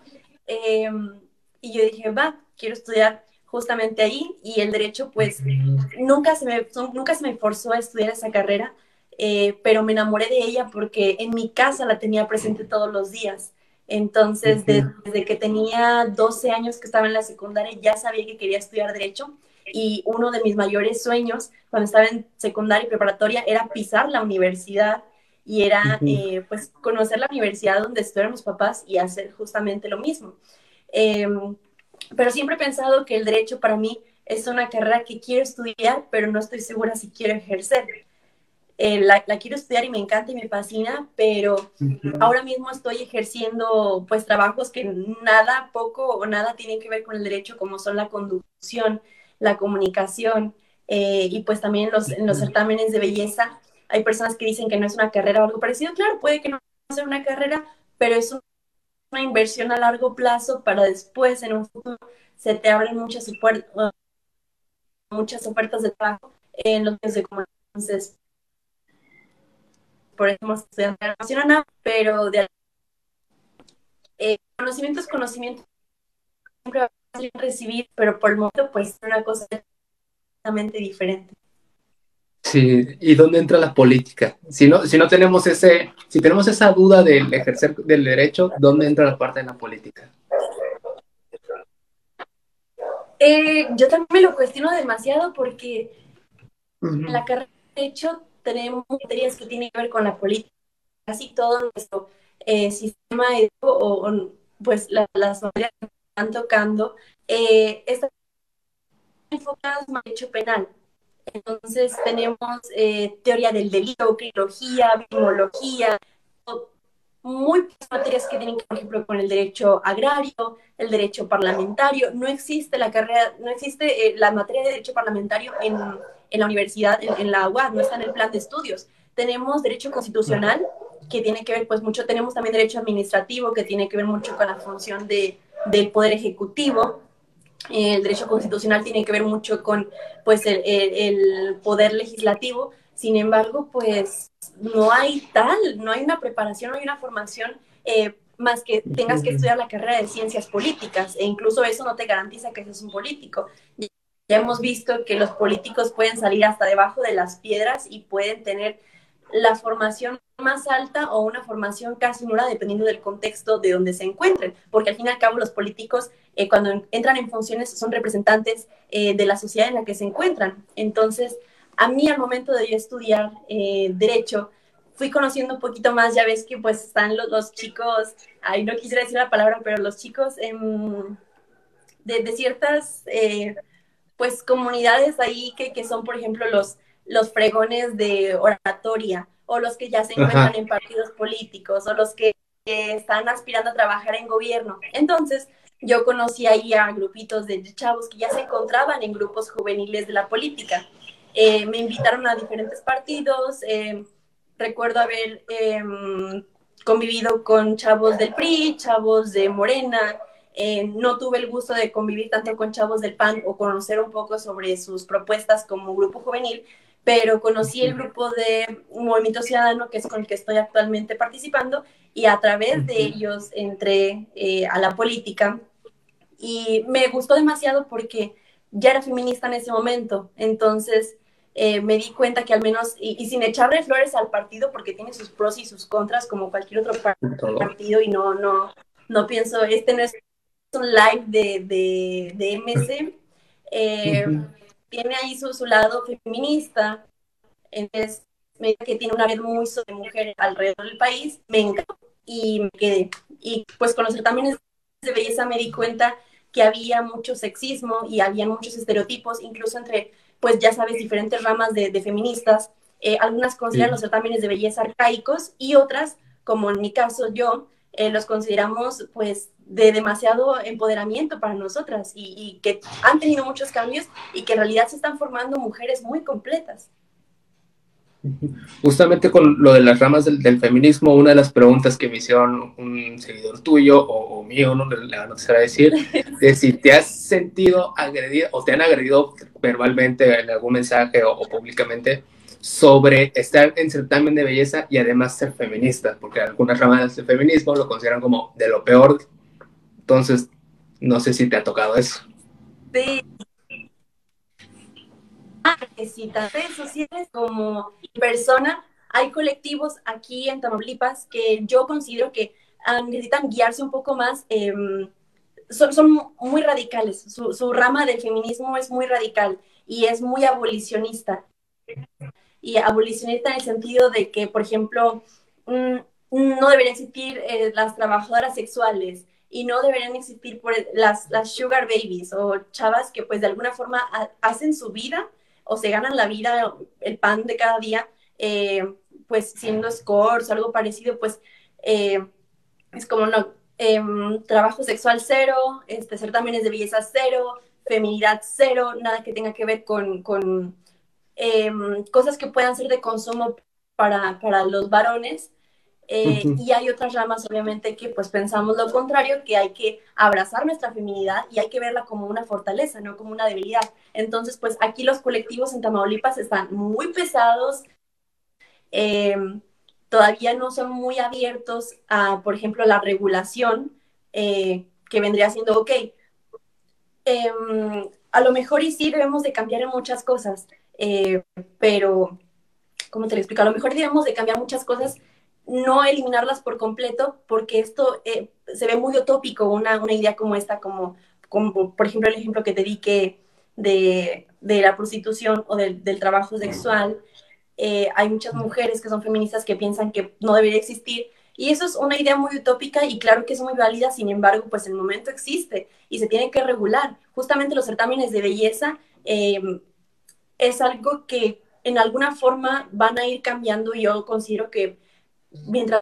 Em, y yo dije, va, quiero estudiar justamente ahí y el derecho pues nunca se me, nunca se me forzó a estudiar esa carrera, eh, pero me enamoré de ella porque en mi casa la tenía presente todos los días. Entonces, desde, que tenía 12 años que estaba en la secundaria, ya sabía que quería estudiar derecho y uno de mis mayores sueños cuando estaba en secundaria y preparatoria era pisar la universidad y era eh, pues conocer la universidad donde estudiaron mis papás y hacer justamente lo mismo. Em, pero siempre he pensado que el derecho para mí es una carrera que quiero estudiar, pero no estoy segura si quiero ejercer. Eh, la, quiero estudiar y me encanta y me fascina, pero ahora mismo estoy ejerciendo pues trabajos que nada, poco o nada tienen que ver con el derecho, como son la conducción, la comunicación eh, y pues también los, en los certámenes de belleza. Hay personas que dicen que no es una carrera o algo parecido. Claro, puede que no sea una carrera, pero es una inversión a largo plazo para después, en un futuro, se te abren muchas, muchas ofertas de trabajo en los medios de comunicación. Entonces, por ejemplo, estudiante de pero de eh, conocimiento es conocimiento, siempre va a recibir, pero por el momento pues es una cosa completamente diferente. Sí, ¿y dónde entra la política? Si no, si no tenemos ese, si tenemos esa duda del ejercer del derecho, ¿dónde entra la parte de la política? Eh, yo también me lo cuestiono demasiado porque la carrera de derecho tenemos materias que tienen que ver con la política, casi todo nuestro eh, sistema o, pues las materias que están tocando eh, están enfocadas en derecho penal. Entonces tenemos eh, teoría del delito, criminología, bimología, muy materias que tienen que, por ejemplo, con el derecho agrario, el derecho parlamentario. No existe la carrera, no existe eh, la materia de derecho parlamentario en, en la universidad, en, en, la UAD, no está en el plan de estudios. Tenemos derecho constitucional, que tiene que ver, pues mucho, tenemos también derecho administrativo, que tiene que ver mucho con la función de, del poder ejecutivo. El derecho constitucional tiene que ver mucho con, pues, el, el, el poder legislativo sin embargo, pues no hay tal, no hay una preparación, no hay una formación eh, más que tengas que estudiar la carrera de ciencias políticas e incluso eso no te garantiza que seas un político. Ya hemos visto que los políticos pueden salir hasta debajo de las piedras y pueden tener la formación más alta o una formación casi nula dependiendo del contexto de donde se encuentren, porque al fin y al cabo los políticos eh, cuando entran en funciones son representantes eh, de la sociedad en la que se encuentran. Entonces, a mí al momento de yo estudiar eh, derecho, fui conociendo un poquito más, ya ves que pues están los, chicos, ay, no quisiera decir la palabra, pero los chicos de, de, ciertas, eh, pues, comunidades ahí que, que, son, por ejemplo, los, los fregones de oratoria, o los que ya se encuentran Ajá. en partidos políticos, o los que, que, están aspirando a trabajar en gobierno. Entonces, yo conocí ahí a grupitos de chavos que ya se encontraban en grupos juveniles de la política. Eh, me invitaron a diferentes partidos. Eh, recuerdo haber eh, convivido con chavos del PRI, chavos de Morena. No tuve el gusto de convivir tanto con chavos del PAN o conocer un poco sobre sus propuestas como grupo juvenil, pero conocí el grupo de Movimiento Ciudadano, que es con el que estoy actualmente participando, y a través de ellos entré a la política. Y me gustó demasiado porque ya era feminista en ese momento, entonces eh, me di cuenta que al menos, y, y, sin echarle flores al partido, porque tiene sus pros y sus contras como cualquier otro partido, y no, no, no pienso, este no es un live de, de, de MC, eh, uh -huh. tiene ahí su, su, lado feminista, entonces me que tiene una red muy sobre mujeres alrededor del país, me encantó y me quedé. Y pues conocer también de belleza me di cuenta que había mucho sexismo y había muchos estereotipos, incluso entre pues ya sabes, diferentes ramas de, de feministas. Eh, algunas consideran sí. los certámenes de belleza arcaicos y otras, como en mi caso yo, eh, los consideramos pues de demasiado empoderamiento para nosotras y, y, que han tenido muchos cambios y que en realidad se están formando mujeres muy completas. Justamente con lo de las ramas del, del feminismo, una de las preguntas que me hicieron un seguidor tuyo o, o mío, no le no te decir, es si te has sentido agredido o te han agredido verbalmente en algún mensaje o, o públicamente sobre estar en certamen de belleza y además ser feminista, porque algunas ramas del feminismo lo consideran como de lo peor. Entonces, no sé si te ha tocado eso. Sí, necesitan redes sociales como persona. Hay colectivos aquí en Tamaulipas que yo considero que uh, necesitan guiarse un poco más. Eh, son, son, muy radicales. Su, su, rama del feminismo es muy radical y es muy abolicionista. Y abolicionista en el sentido de que, por ejemplo, mmm, no deberían existir eh, las trabajadoras sexuales y no deberían existir por las, las sugar babies o chavas que pues de alguna forma ha, hacen su vida o se ganan la vida, el pan de cada día, eh, pues siendo scores o algo parecido, pues eh, es como no, eh, trabajo sexual cero, este, certámenes de belleza cero, feminidad cero, nada que tenga que ver con, con em, cosas que puedan ser de consumo para, para los varones. Eh, uh -huh. Y hay otras ramas, obviamente, que pues pensamos lo contrario, que hay que abrazar nuestra feminidad y hay que verla como una fortaleza, no como una debilidad. Entonces, pues aquí los colectivos en Tamaulipas están muy pesados, eh, todavía no son muy abiertos a, por ejemplo, la regulación, eh, que vendría siendo, ok, eh, a lo mejor y sí debemos de cambiar en muchas cosas, eh, pero, ¿cómo te lo explico? A lo mejor debemos de cambiar muchas cosas, no eliminarlas por completo, porque esto eh, se ve muy utópico, una, una idea como esta, como, como, por ejemplo el ejemplo que te di que de, de la prostitución o del, del trabajo sexual, eh, hay muchas mujeres que son feministas que piensan que no debería existir, y eso es una idea muy utópica y claro que es muy válida, sin embargo, pues el momento existe y se tiene que regular. Justamente los certámenes de belleza eh, es algo que en alguna forma van a ir cambiando yo considero que mientras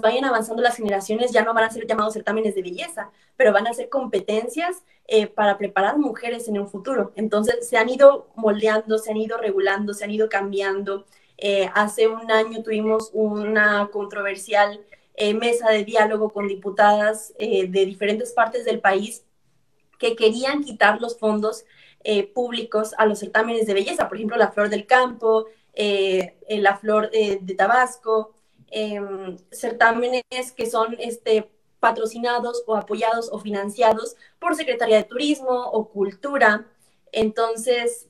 vayan avanzando las generaciones, ya no van a ser llamados certámenes de belleza, pero van a ser competencias eh, para preparar mujeres en un futuro. Entonces, se han ido moldeando, se han ido regulando, se han ido cambiando. Eh, hace un año tuvimos una controversial eh, mesa de diálogo con diputadas de diferentes partes del país que querían quitar los fondos públicos a los certámenes de belleza, por ejemplo, la Flor del Campo, la Flor de Tabasco, Em, certámenes que son este, patrocinados o apoyados o financiados por Secretaría de Turismo o Cultura. Entonces,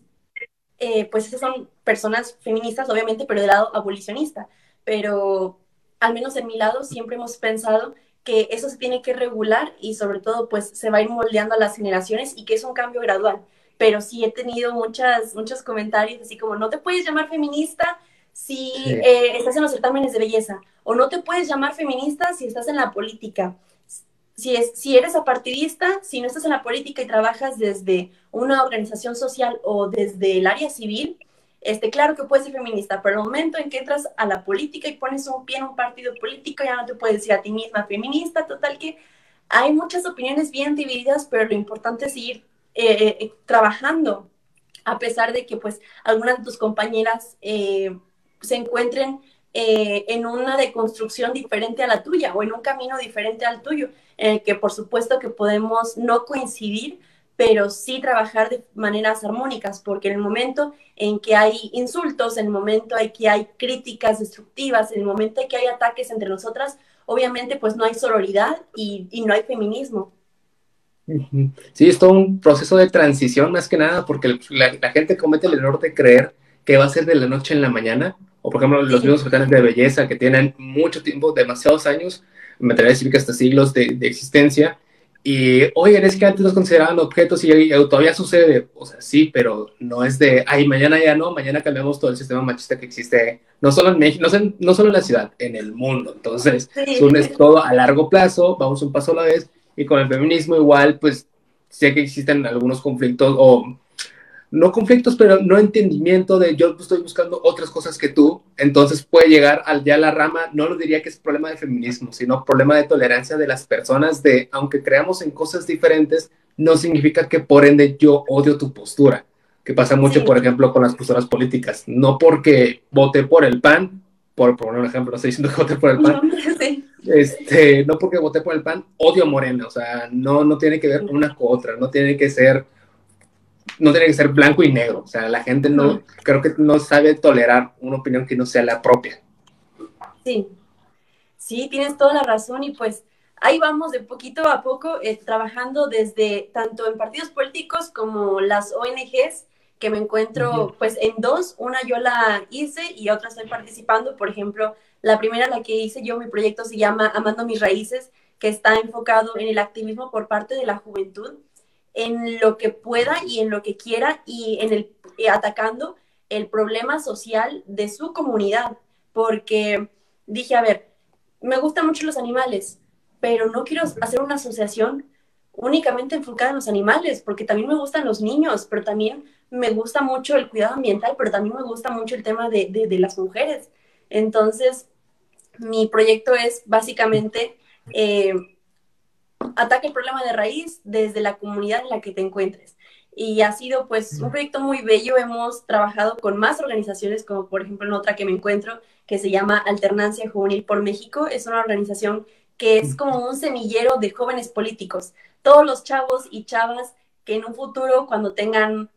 eh, pues esas son personas feministas, obviamente, pero del lado abolicionista. Pero al menos en mi lado siempre hemos pensado que eso se tiene que regular y sobre todo pues se va a ir moldeando a las generaciones y que es un cambio gradual. Pero sí he tenido muchas, muchos comentarios así como, no te puedes llamar feminista si eh, estás en los certámenes de belleza, o no te puedes llamar feminista si estás en la política. Si, es, si eres apartidista, si no estás en la política y trabajas desde una organización social o desde el área civil, este, claro que puedes ser feminista, pero el momento en que entras a la política y pones un pie en un partido político, ya no te puedes decir a ti misma feminista, total que hay muchas opiniones bien divididas, pero lo importante es ir eh, eh, trabajando, a pesar de que pues algunas de tus compañeras se encuentren eh, en una deconstrucción diferente a la tuya o en un camino diferente al tuyo, en el que por supuesto que podemos no coincidir, pero sí trabajar de maneras armónicas, porque en el momento en que hay insultos, en el momento en que hay críticas destructivas, en el momento en que hay ataques entre nosotras, obviamente pues no hay sororidad y, no hay feminismo. Sí, es todo un proceso de transición más que nada, porque la, la gente comete el error de creer que va a ser de la noche en la mañana, o por ejemplo los mismos certámenes de belleza que tienen mucho tiempo, demasiados años, me atrevería a decir que hasta siglos de, existencia, y oigan, es que antes los consideraban objetos y, todavía sucede, o sea, sí, pero no es de, ay, mañana ya no, mañana cambiamos todo el sistema machista que existe, no solo en México, no, no solo en la ciudad, en el mundo. Entonces, es todo a largo plazo, vamos un paso a la vez, y con el feminismo igual, pues sé que existen algunos conflictos o no conflictos, pero no entendimiento de yo estoy buscando otras cosas que tú, entonces puede llegar al ya la rama, no lo diría que es problema de feminismo, sino problema de tolerancia de las personas de, aunque creamos en cosas diferentes, no significa que por ende yo odio tu postura, que pasa mucho, por ejemplo, con las posturas políticas, no porque voté por el PAN, por poner un ejemplo, no estoy diciendo que voté por el PAN, este, no porque voté por el PAN, odio a Morena, o sea, no, no tiene que ver una con otra, no tiene que ser no tiene que ser blanco y negro. O sea, la gente no, creo que no sabe tolerar una opinión que no sea la propia. Sí, sí, tienes toda la razón y pues ahí vamos de poquito a poco eh, trabajando desde tanto en partidos políticos como las ONGs que me encuentro pues en dos, una yo la hice y otra estoy participando, por ejemplo, la primera la que hice yo, mi proyecto se llama Amando mis raíces, que está enfocado en el activismo por parte de la juventud en lo que pueda y en lo que quiera y en el eh, atacando el problema social de su comunidad, porque dije, a ver, me gustan mucho los animales, pero no quiero hacer una asociación únicamente enfocada en los animales, porque también me gustan los niños, pero también me gusta mucho el cuidado ambiental, pero también me gusta mucho el tema de, de, las mujeres. Entonces, mi proyecto es básicamente eh, ataca el problema de raíz desde la comunidad en la que te encuentres. Y ha sido pues un proyecto muy bello. Hemos trabajado con más organizaciones, como por ejemplo en otra que me encuentro, que se llama Alternancia Juvenil por México. Es una organización que es como un semillero de jóvenes políticos. Todos los chavos y chavas que en un futuro, cuando tengan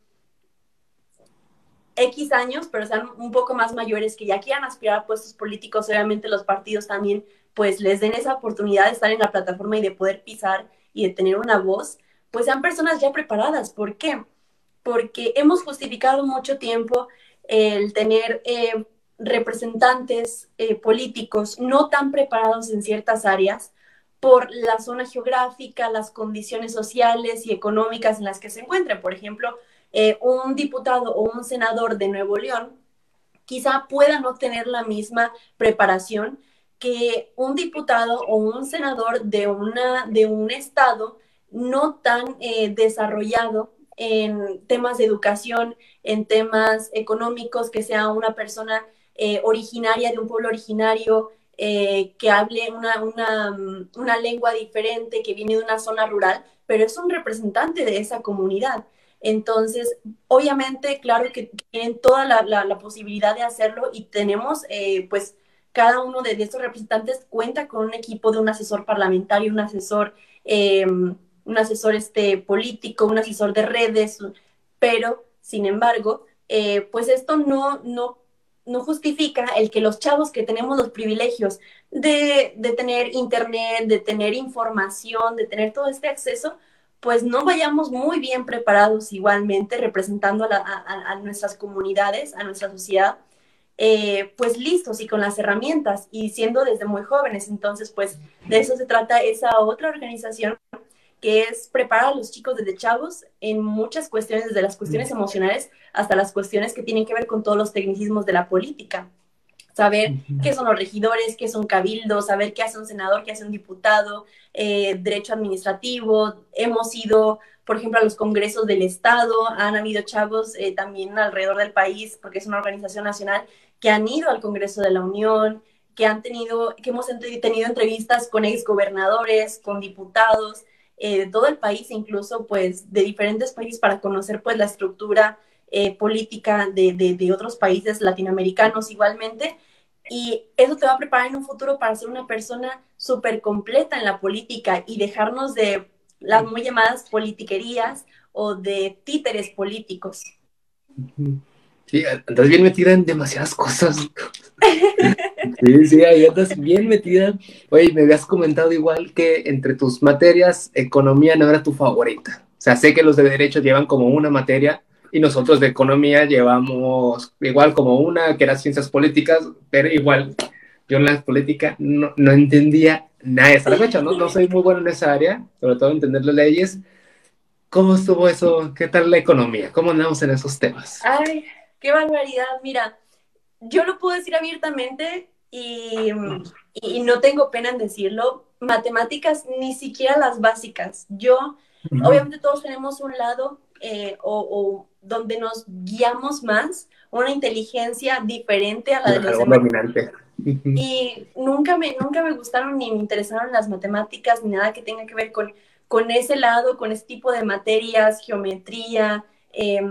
X años, pero sean un poco más mayores, que ya quieran aspirar a puestos políticos, obviamente los partidos también pues les den esa oportunidad de estar en la plataforma y de poder pisar y de tener una voz, pues sean personas ya preparadas. ¿Por qué? Porque hemos justificado mucho tiempo el tener eh, representantes eh, políticos no tan preparados en ciertas áreas por la zona geográfica, las condiciones sociales y económicas en las que se encuentran. Por ejemplo, eh, un diputado o un senador de Nuevo León quizá pueda no tener la misma preparación que un diputado o un senador de, una, de un estado no tan eh, desarrollado en temas de educación, en temas económicos, que sea una persona eh, originaria de un pueblo originario, eh, que hable una, una, una, lengua diferente, que viene de una zona rural, pero es un representante de esa comunidad. Entonces, obviamente, claro que tienen toda la, posibilidad de hacerlo y tenemos, eh, pues, cada uno de, estos representantes cuenta con un equipo de un asesor parlamentario, un asesor, eh, un asesor este, político, un asesor de redes, pero, sin embargo, pues esto no, no no justifica el que los chavos que tenemos los privilegios de, tener internet, de tener información, de tener todo este acceso, pues no vayamos muy bien preparados igualmente representando a, nuestras comunidades, a nuestra sociedad, eh, pues listos y con las herramientas y siendo desde muy jóvenes. Entonces, pues de eso se trata esa otra organización que es preparar a los chicos desde chavos en muchas cuestiones, desde las cuestiones emocionales hasta las cuestiones que tienen que ver con todos los tecnicismos de la política. Saber qué son los regidores, qué son cabildos, saber qué hace un senador, qué hace un diputado, eh, derecho administrativo. Hemos ido, por ejemplo, a los congresos del Estado, han habido chavos eh, también alrededor del país, porque es una organización nacional, que han ido al Congreso de la Unión, que han tenido, que hemos tenido entrevistas con exgobernadores, con diputados, eh, de todo el país, incluso pues de diferentes países para conocer pues la estructura eh, política de, de, otros países latinoamericanos igualmente. Y eso te va a preparar en un futuro para ser una persona súper completa en la política y dejarnos de las muy llamadas politiquerías o de títeres políticos. Sí, andas bien metida en demasiadas cosas. Sí, sí, ahí andas bien metida. Oye, me habías comentado igual que entre tus materias, economía no era tu favorita. O sea, sé que los de derecho llevan como una materia y nosotros de economía llevamos igual como una, que era ciencias políticas, pero igual yo en la política no, entendía nada. La fecha, ¿no? no soy muy bueno en esa área, sobre todo entender las leyes. ¿Cómo estuvo eso? ¿Qué tal la economía? ¿Cómo andamos en esos temas? Ay, qué barbaridad. Mira, yo lo puedo decir abiertamente y, y, no tengo pena en decirlo. Matemáticas, ni siquiera las básicas. Yo, obviamente todos tenemos un lado eh, o, donde nos guiamos más, una inteligencia diferente a la de los demás. Y nunca me, nunca me gustaron ni me interesaron las matemáticas ni nada que tenga que ver con, con ese lado, con ese tipo de materias, geometría, eh,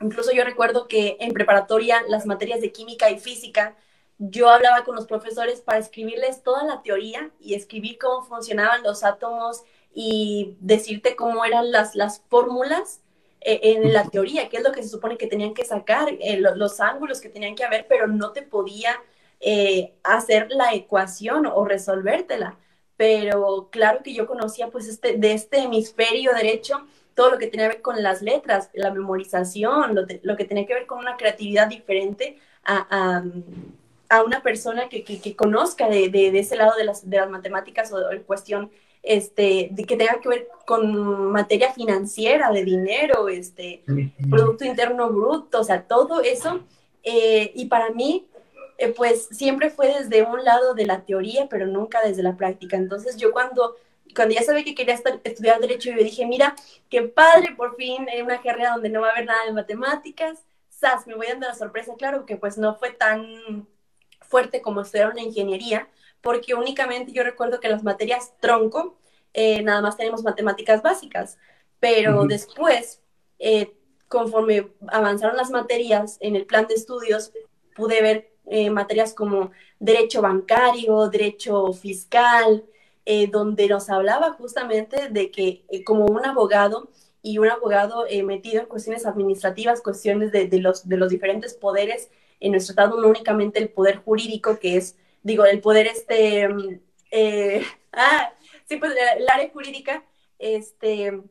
Incluso yo recuerdo que en preparatoria las materias de química y física, yo hablaba con los profesores para escribirles toda la teoría y escribir cómo funcionaban los átomos y decirte cómo eran las, las fórmulas eh, en la teoría, qué es lo que se supone que tenían que sacar, eh, los ángulos que tenían que haber, pero no te podía eh, hacer la ecuación o resolvértela. Pero claro que yo conocía pues este, de este hemisferio derecho todo lo que tenía que ver con las letras, la memorización, lo, que tenía que ver con una creatividad diferente a, a, una persona que, que, conozca de, de, ese lado de las, de las matemáticas o en cuestión este, de que tenga que ver con materia financiera, de dinero, este, Producto Interno Bruto, o sea, todo eso. Eh, y para mí, eh, pues siempre fue desde un lado de la teoría, pero nunca desde la práctica. Entonces yo cuando cuando ya sabía que quería estudiar Derecho, yo dije, mira, qué padre, por fin, en una carrera donde no va a haber nada de matemáticas, ¡zas! Me voy dando la sorpresa, claro que pues no fue tan fuerte como estudiar una ingeniería, porque únicamente yo recuerdo que las materias tronco, eh, nada más tenemos matemáticas básicas, pero después, eh, conforme avanzaron las materias en el plan de estudios, pude ver eh, materias como derecho bancario, derecho fiscal, eh, donde nos hablaba justamente de que eh, como un abogado y un abogado eh, metido en cuestiones administrativas, cuestiones de, los, de los diferentes poderes en nuestro Estado, no únicamente el poder jurídico, que es, digo, el poder este, mm, ah, sí, pues el área jurídica, este,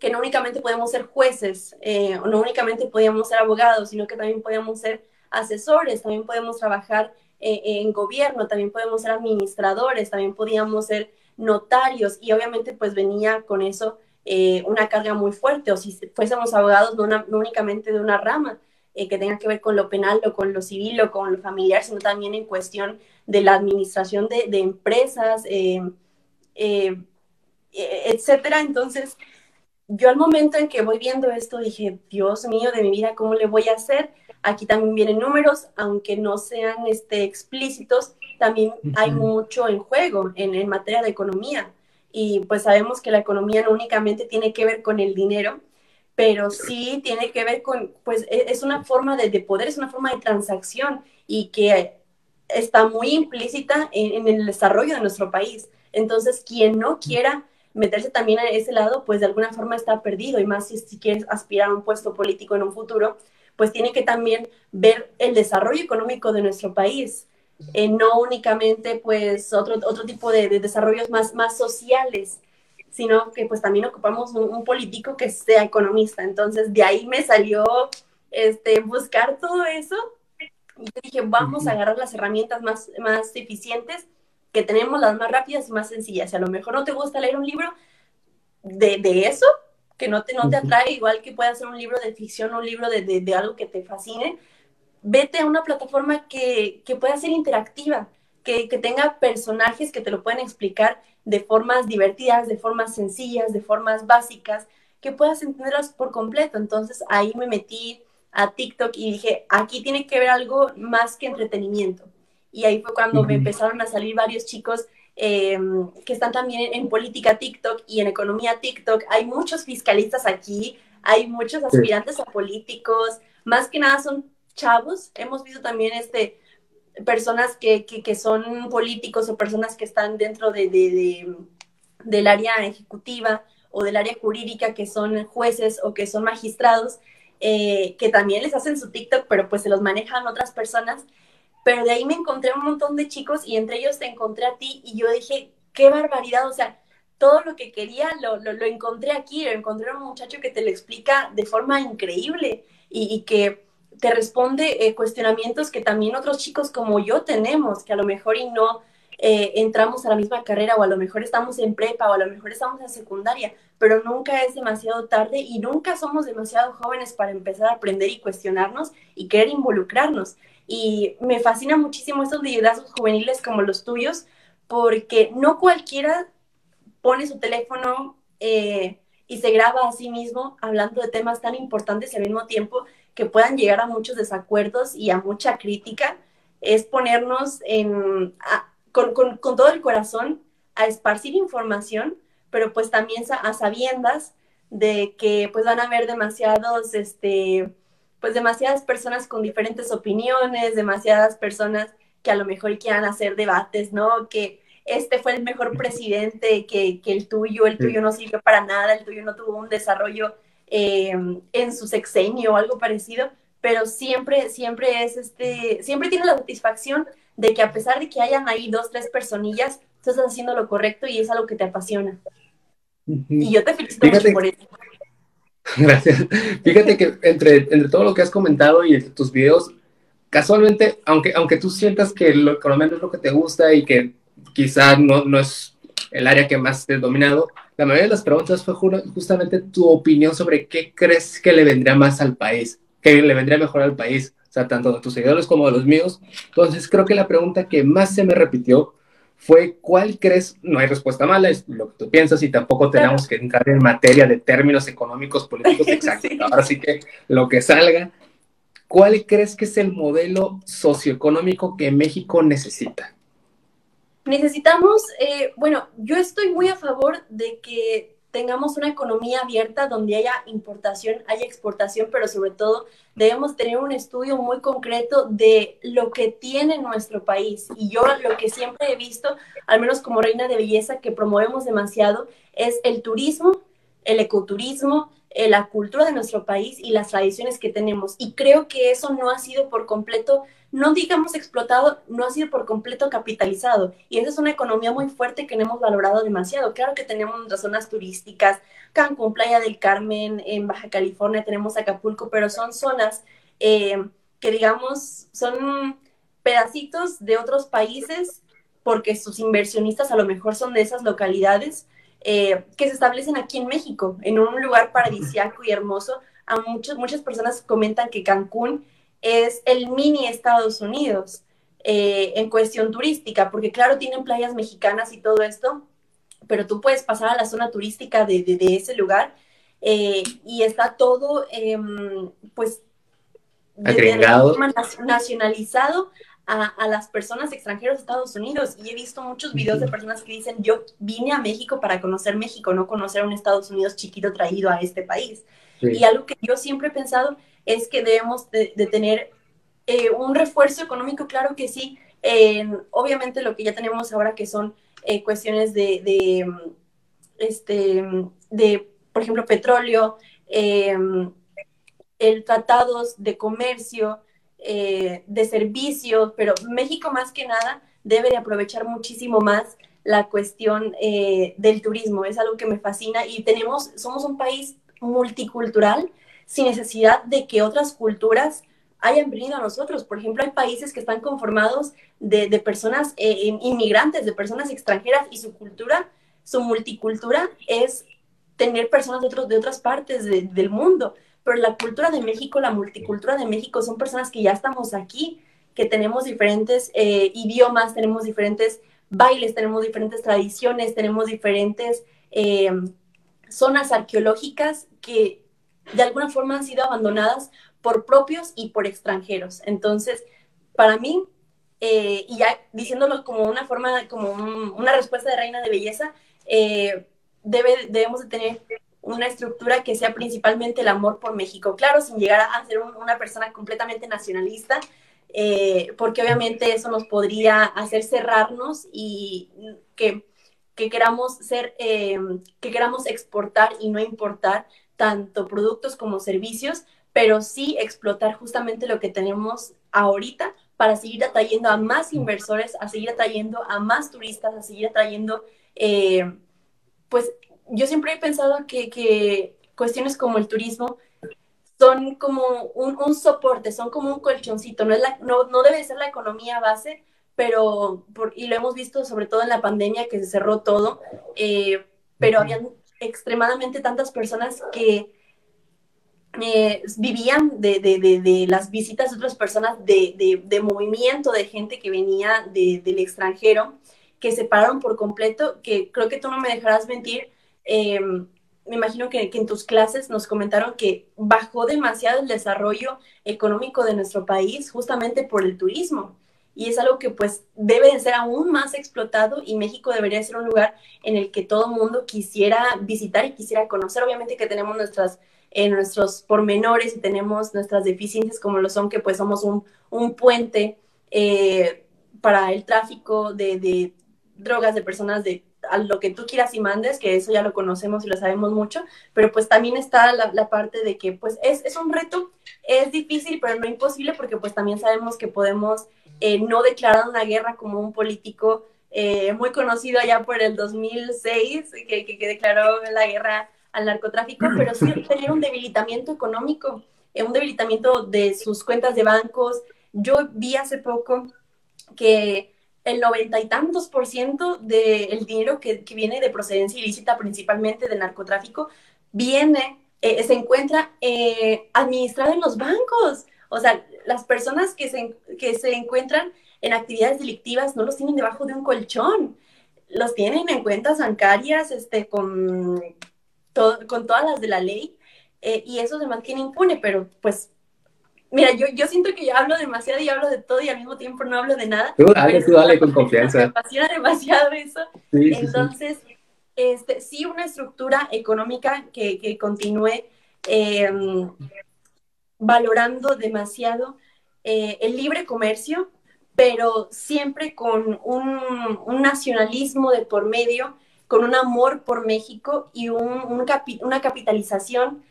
que no únicamente podemos ser jueces, o no únicamente podíamos ser abogados, sino que también podíamos ser asesores, también podemos trabajar eh, en gobierno, también podemos ser administradores, también podíamos ser notarios y obviamente pues venía con eso eh, una carga muy fuerte o si fuésemos abogados no, únicamente de una rama eh, que tenga que ver con lo penal o con lo civil o con lo familiar, sino también en cuestión de la administración de, empresas, etcétera. Entonces, yo al momento en que voy viendo esto dije, Dios mío de mi vida, ¿cómo le voy a hacer? Aquí también vienen números, aunque no sean este, explícitos, también hay mucho en juego en, en materia de economía. Y pues sabemos que la economía no únicamente tiene que ver con el dinero, pero sí tiene que ver con, pues e, es una forma de, de poder, es una forma de transacción y que está muy implícita en, el desarrollo de nuestro país. Entonces, quien no quiera meterse también a ese lado, pues de alguna forma está perdido, y más si, si quieres aspirar a un puesto político en un futuro, pues tiene que también ver el desarrollo económico de nuestro país, eh, no únicamente pues otro, otro tipo de, desarrollos más, más sociales, sino que pues también ocupamos un, político que sea economista. Entonces de ahí me salió este, buscar todo eso y dije, vamos a agarrar las herramientas más, más eficientes que tenemos, las más rápidas y más sencillas. Si a lo mejor no te gusta leer un libro de, de eso, que no te, no te atrae, igual que pueda ser un libro de ficción, un libro de, de, de algo que te fascine, vete a una plataforma que, que pueda ser interactiva, que, que, tenga personajes que te lo puedan explicar de formas divertidas, de formas sencillas, de formas básicas, que puedas entenderlas por completo. Entonces ahí me metí a TikTok y dije, aquí tiene que ver algo más que entretenimiento. Y ahí fue cuando me empezaron a salir varios chicos em, que están también en, política TikTok y en economía TikTok. Hay muchos fiscalistas aquí, hay muchos aspirantes a políticos, más que nada son chavos. Hemos visto también este, personas que, que, son políticos o personas que están dentro de, de, del área ejecutiva o del área jurídica, que son jueces o que son magistrados, eh, que también les hacen su TikTok, pero pues se los manejan otras personas. Pero de ahí me encontré un montón de chicos y entre ellos te encontré a ti y yo dije, qué barbaridad, o sea, todo lo que quería lo, lo, encontré aquí, lo encontré a un muchacho que te lo explica de forma increíble y, que te responde eh, cuestionamientos que también otros chicos como yo tenemos, que a lo mejor y no eh, entramos a la misma carrera o a lo mejor estamos en prepa o a lo mejor estamos en secundaria, pero nunca es demasiado tarde y nunca somos demasiado jóvenes para empezar a aprender y cuestionarnos y querer involucrarnos. Y me fascina muchísimo estos liderazgos juveniles como los tuyos, porque no cualquiera pone su teléfono eh, y se graba a sí mismo hablando de temas tan importantes y al mismo tiempo que puedan llegar a muchos desacuerdos y a mucha crítica, es ponernos en, con, con, con, todo el corazón a esparcir información, pero pues también a sabiendas de que pues van a haber demasiados, este, pues demasiadas personas con diferentes opiniones, demasiadas personas que a lo mejor quieran hacer debates, ¿no? Que este fue el mejor presidente que, que el tuyo, el tuyo no sirvió para nada, el tuyo no tuvo un desarrollo Em, en su sexenio o algo parecido, pero siempre, siempre es este, siempre tiene la satisfacción de que a pesar de que hayan ahí dos, tres personillas, tú estás haciendo lo correcto y es algo que te apasiona. Y yo te felicito mucho por eso. Gracias. Fíjate que entre, entre todo lo que has comentado y entre tus videos, casualmente, aunque, aunque tú sientas que lo es lo que te gusta y que quizá no, no es el área que más te dominado, la mayoría de las preguntas fue justamente tu opinión sobre qué crees que le vendría más al país, qué le vendría mejor al país, tanto de tus seguidores como de los míos. Entonces, creo que la pregunta que más se me repitió fue cuál crees, no hay respuesta mala, es lo que tú piensas y tampoco tenemos que entrar en materia de términos económicos, políticos exactos. Ahora sí que lo que salga, ¿cuál crees que es el modelo socioeconómico que México necesita? Necesitamos, eh, bueno, yo estoy muy a favor de que tengamos una economía abierta donde haya importación, haya exportación, pero sobre todo debemos tener un estudio muy concreto de lo que tiene nuestro país. Y yo lo que siempre he visto, al menos como reina de belleza, que promovemos demasiado, es el turismo, el ecoturismo, eh, la cultura de nuestro país y las tradiciones que tenemos. Y creo que eso no ha sido por completo no digamos explotado, no ha sido por completo capitalizado. Y esa es una economía muy fuerte que no hemos valorado demasiado. Claro que tenemos nuestras zonas turísticas, Cancún, Playa del Carmen, en Baja California tenemos Acapulco, pero son zonas eh, que digamos son pedacitos de otros países porque sus inversionistas a lo mejor son de esas localidades eh, que se establecen aquí en México, en un lugar paradisiaco y hermoso. A muchos, muchas personas comentan que Cancún es el mini Estados Unidos eh, en cuestión turística, porque claro, tienen playas mexicanas y todo esto, pero tú puedes pasar a la zona turística de, ese lugar eh, y está todo, em, pues, agregado, nacionalizado a, las personas extranjeras de Estados Unidos. Y he visto muchos videos de personas que dicen, yo vine a México para conocer México, no conocer a un Estados Unidos chiquito traído a este país. Y algo que yo siempre he pensado es que debemos de, tener eh, un refuerzo económico, claro que sí. obviamente lo que ya tenemos ahora que son eh, cuestiones de, de, este, de, por ejemplo, petróleo, em, el tratados de comercio, eh, de servicios, pero México más que nada debe de aprovechar muchísimo más la cuestión eh, del turismo. Es algo que me fascina y tenemos, somos un país multicultural sin necesidad de que otras culturas hayan venido a nosotros. Por ejemplo, hay países que están conformados de, personas eh, inmigrantes, de personas extranjeras y su cultura, su multicultura es tener personas de, otros, de otras partes del mundo pero la cultura de México, la multicultura de México son personas que ya estamos aquí, que tenemos diferentes eh, idiomas, tenemos diferentes bailes, tenemos diferentes tradiciones, tenemos diferentes eh, zonas arqueológicas que de alguna forma han sido abandonadas por propios y por extranjeros. Entonces, para mí, eh, y ya diciéndolo como una forma, como una respuesta de reina de belleza, debe, debemos de tener una estructura que sea principalmente el amor por México. Claro, sin llegar a ser una persona completamente nacionalista, eh, porque obviamente eso nos podría hacer cerrarnos y que, que queramos ser, eh, que queramos exportar y no importar tanto productos como servicios, pero sí explotar justamente lo que tenemos ahorita para seguir atrayendo a más inversores, a seguir atrayendo a más turistas, a seguir atrayendo, eh, pues yo siempre he pensado que, cuestiones como el turismo son como un, soporte, son como un colchoncito, no, es no, debe ser la economía base, pero, y lo hemos visto sobre todo en la pandemia que se cerró todo, eh, pero habían extremadamente tantas personas que eh, vivían de, las visitas de otras personas, de, movimiento de gente que venía del extranjero, que se pararon por completo, que creo que tú no me dejarás mentir, Em, me imagino que, en tus clases nos comentaron que bajó demasiado el desarrollo económico de nuestro país justamente por el turismo. Y es algo que pues debe de ser aún más explotado y México debería ser un lugar en el que todo mundo quisiera visitar y quisiera conocer. Obviamente que tenemos nuestras, eh, nuestros pormenores y tenemos nuestras deficiencias como lo son que pues somos un, un puente eh, para el tráfico de, de drogas, de personas de a lo que tú quieras y mandes, que eso ya lo conocemos y lo sabemos mucho, pero pues también está la, parte de que pues es, es, un reto, es difícil, pero no imposible, porque pues también sabemos que podemos eh, no declarar una guerra como un político eh, muy conocido allá por el 2006, que, que, declaró la guerra al narcotráfico, pero sí tener un debilitamiento económico, eh, un debilitamiento de sus cuentas de bancos. Yo vi hace poco que el noventa y tantos por ciento del dinero que, viene de procedencia ilícita, principalmente de narcotráfico, viene, eh, se encuentra eh, administrado en los bancos. O sea, las personas que se, que se encuentran en actividades delictivas no los tienen debajo de un colchón, los tienen en cuentas bancarias este, con, con todas las de la ley eh, y eso se mantiene impune, pero pues Mira, yo, yo siento que yo hablo demasiado y hablo de todo y al mismo tiempo no hablo de nada. Tú dale, tú dale con confianza. Me apasiona demasiado eso. Entonces, sí. Este, sí una estructura económica que, que continúe em, valorando demasiado eh, el libre comercio, pero siempre con un, un, nacionalismo de por medio, con un amor por México y un, un una capitalización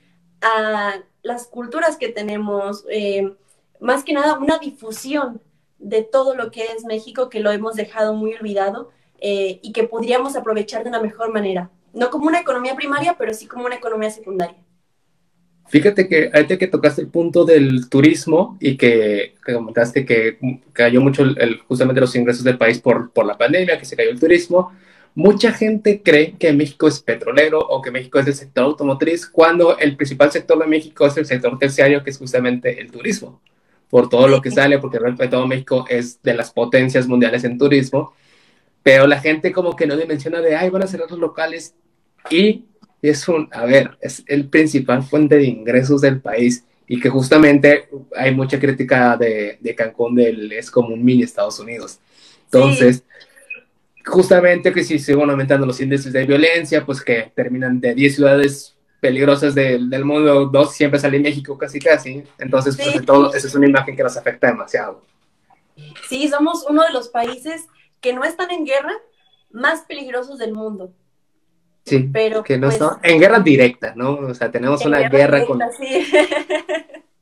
a las culturas que tenemos, eh, más que nada una difusión de todo lo que es México, que lo hemos dejado muy olvidado eh, y que podríamos aprovechar de una mejor manera. No como una economía primaria, pero sí como una economía secundaria. Fíjate que ahorita que tocaste el punto del turismo y que, comentaste que cayó mucho justamente los ingresos del país por, por la pandemia, que se cayó el turismo, Mucha gente cree que México es petrolero o que México es del sector automotriz, cuando el principal sector de México es el sector terciario, que es justamente el turismo, por todo lo que sale, porque realmente todo México es de las potencias mundiales en turismo, pero la gente como que no dimensiona de, ay, van a cerrar los locales y es un, a ver, es el principal fuente de ingresos del país. Y que justamente hay mucha crítica de, de Cancún del, es como un mini Estados Unidos. Entonces, justamente que si siguen aumentando los índices de violencia, pues que terminan de 10 ciudades peligrosas del mundo, dos siempre salen México casi casi. Entonces, pues todo, esa es una imagen que nos afecta demasiado. Sí, somos uno de los países que no están en guerra más peligrosos del mundo. Sí, pero que no pues, en guerra directa, ¿no? O sea, tenemos una guerra, con... Sí.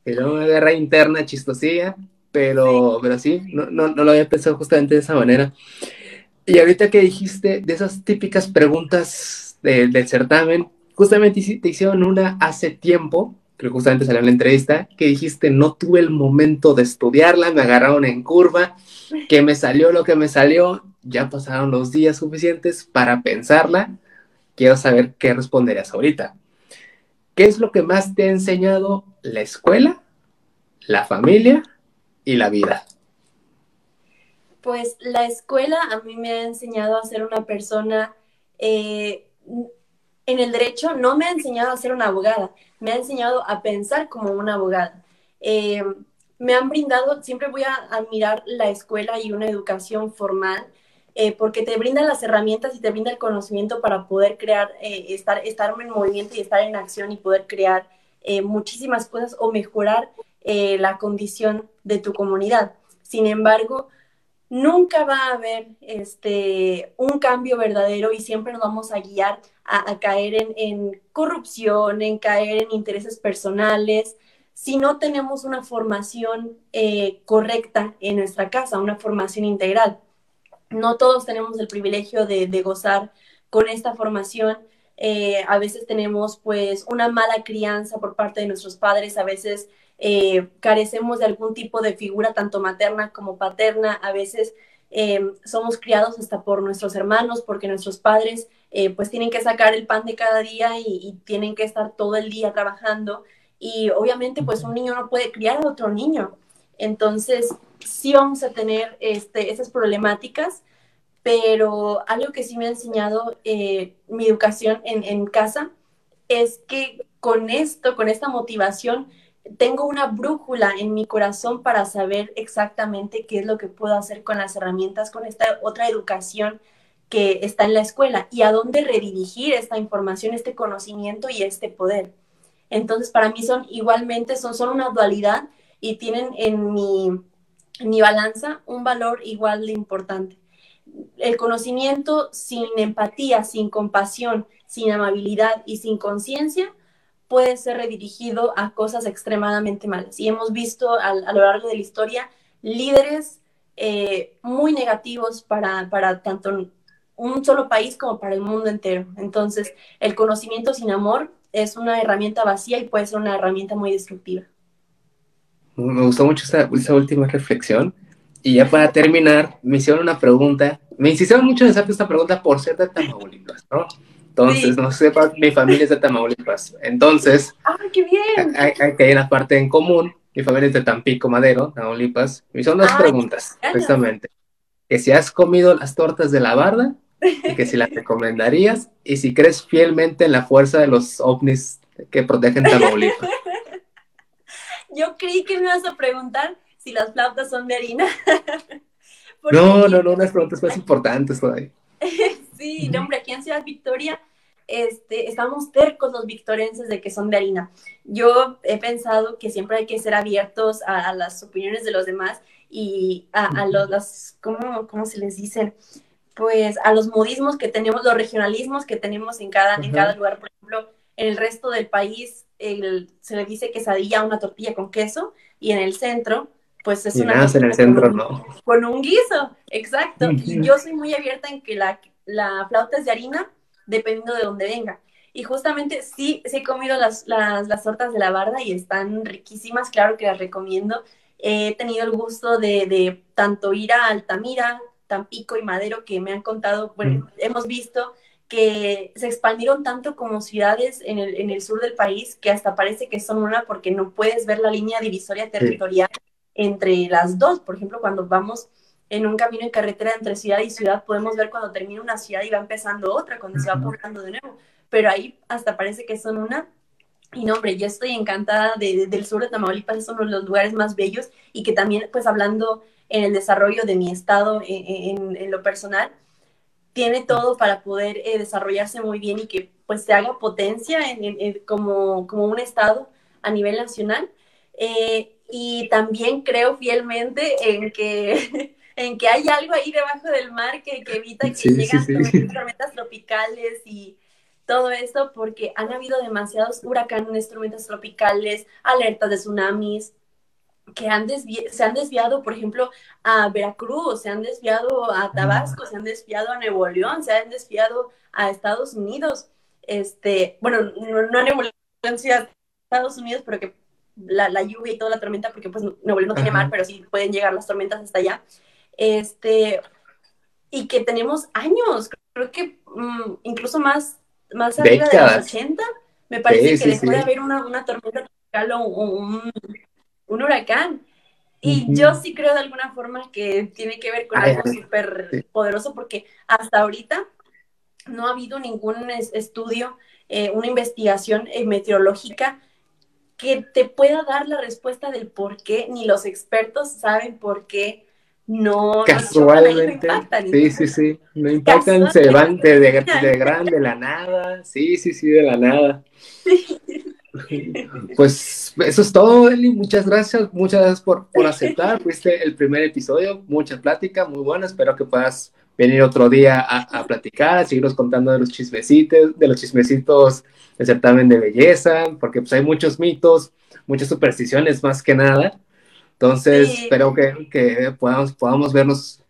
una guerra interna chistosilla, pero sí, pero sí no, no, no, lo había pensado justamente de esa manera. Y ahorita que dijiste de esas típicas preguntas del certamen, justamente te hicieron una hace tiempo, que justamente salió en la entrevista, que dijiste, no tuve el momento de estudiarla, me agarraron en curva, que me salió lo que me salió, ya pasaron los días suficientes para pensarla, quiero saber qué responderías ahorita. ¿Qué es lo que más te ha enseñado la escuela, la familia y la vida? Pues la escuela a mí me ha enseñado a ser una persona eh, en el derecho, no me ha enseñado a ser una abogada, me ha enseñado a pensar como una abogada. Eh, me han brindado, siempre voy a admirar la escuela y una educación formal, eh, porque te brindan las herramientas y te brinda el conocimiento para poder crear, estar, estar en movimiento y estar en acción y poder crear muchísimas cosas o mejorar la condición de tu comunidad. Sin embargo, nunca va a haber este, un cambio verdadero y siempre nos vamos a guiar a, caer en, corrupción, en caer en intereses personales, si no tenemos una formación eh, correcta en nuestra casa, una formación integral. No todos tenemos el privilegio de, gozar con esta formación. Eh, a veces tenemos pues una mala crianza por parte de nuestros padres, a veces eh, carecemos de algún tipo de figura, tanto materna como paterna, a veces eh, somos criados hasta por nuestros hermanos, porque nuestros padres eh, pues tienen que sacar el pan de cada día y, tienen que estar todo el día trabajando y obviamente pues un niño no puede criar a otro niño. Entonces sí vamos a tener este, esas problemáticas, pero algo que sí me ha enseñado mi educación en, en casa es que con esto, con esta motivación, tengo una brújula en mi corazón para saber exactamente qué es lo que puedo hacer con las herramientas, con esta otra educación que está en la escuela y a dónde redirigir esta información, este conocimiento y este poder. Entonces, para mí son igualmente, son, son una dualidad y tienen en mi, mi balanza un valor igual de importante. El conocimiento sin empatía, sin compasión, sin amabilidad y sin conciencia puede ser redirigido a cosas extremadamente malas. Y hemos visto a, lo largo de la historia líderes eh, muy negativos para, para tanto un solo país como para el mundo entero. Entonces, el conocimiento sin amor es una herramienta vacía y puede ser una herramienta muy destructiva. Me gustó mucho esa, última reflexión. Y ya para terminar, me hicieron una pregunta. Me insistieron mucho en hacerte esta pregunta por ser de Tamaulipas, ¿no? Entonces, no sé, mi familia es de Tamaulipas. Entonces, ¡ay, qué bien! Hay, hay, una parte en común. Mi familia es de Tampico, Madero, Tamaulipas. Y son dos preguntas, precisamente. Que si has comido las tortas de la barda y que si las recomendarías y si crees fielmente en la fuerza de los ovnis que protegen Tamaulipas. Yo creí que me ibas a preguntar si las flautas son de harina. no, no, no, unas preguntas más importantes todavía. Sí, hombre, aquí en Ciudad Victoria este, estamos tercos los victorenses de que son de harina. Yo he pensado que siempre hay que ser abiertos a, las opiniones de los demás y a, los, ¿cómo, ¿cómo, se les dice? Pues a los modismos que tenemos, los regionalismos que tenemos en cada, en cada lugar. Por ejemplo, en el resto del país se le dice quesadilla a una tortilla con queso y en el centro pues es una... en el centro, no. Con un guiso, exacto. Y yo soy muy abierta en que la la flauta es de harina, dependiendo de dónde venga. Y justamente sí, sí he comido las, las, tortas de la barda y están riquísimas, claro que las recomiendo. He tenido el gusto de, tanto ir a Altamira, Tampico y Madero, que me han contado, bueno, hemos visto que se expandieron tanto como ciudades en el, en el, sur del país que hasta parece que son una porque no puedes ver la línea divisoria territorial entre las dos. Por ejemplo, cuando vamos en un camino en carretera entre ciudad y ciudad, podemos ver cuando termina una ciudad y va empezando otra, cuando se va poblando de nuevo. pero ahí hasta parece que son una. Y no, hombre, yo estoy encantada de, del sur de Tamaulipas, es uno de los lugares más bellos y que también, pues hablando en el desarrollo de mi estado en, en, lo personal, tiene todo para poder eh, desarrollarse muy bien y que pues se haga potencia en, como, como un estado a nivel nacional. Eh, y también creo fielmente en que, en que hay algo ahí debajo del mar que, que evita que lleguen tormentas tropicales y todo esto porque han habido demasiados huracanes, tormentas tropicales, alertas de tsunamis que han se han desviado, por ejemplo, a Veracruz, se han desviado a Tabasco, se han desviado a Nuevo León, se han desviado a Estados Unidos. Este, bueno, no, a Nuevo León, sí a Estados Unidos, pero que la, la, lluvia y toda la tormenta, porque pues Nuevo León no tiene mar, pero sí pueden llegar las tormentas hasta allá. Este, y que tenemos años, creo que mm, incluso más más arriba de los 80, me parece que después de haber una, una tormenta tropical o un, un, huracán. Y yo sí creo de alguna forma que tiene que ver con algo súper poderoso porque hasta ahorita no ha habido ningún estudio, eh, una investigación eh, meteorológica que te pueda dar la respuesta del por qué, ni los expertos saben por qué no, casualmente. sí, sí, sí. No impactan, se van de, de, de, gran, de la nada. Sí, sí, sí, de la nada. Pues eso es todo, Eli. Muchas gracias. Muchas gracias por, por aceptar. Fuiste el primer episodio. Mucha plática, muy buena. Espero que puedas venir otro día a, a platicar, a seguirnos contando de los chismecitos, de los chismecitos del certamen de belleza, porque pues hay muchos mitos, muchas supersticiones más que nada. Entonces, espero que, que, podamos, podamos vernos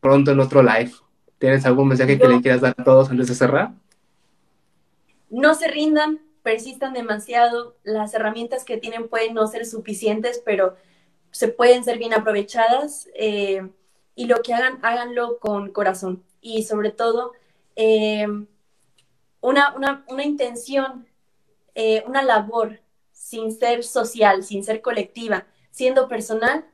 pronto en otro live. ¿Tienes algún mensaje que le quieras dar a todos antes de cerrar? No se rindan, persistan demasiado. Las herramientas que tienen pueden no ser suficientes, pero se pueden ser bien aprovechadas. Eh, y lo que hagan, háganlo con corazón. Y sobre todo, eh, una, una, una, intención, eh, una labor sin ser social, sin ser colectiva siendo personal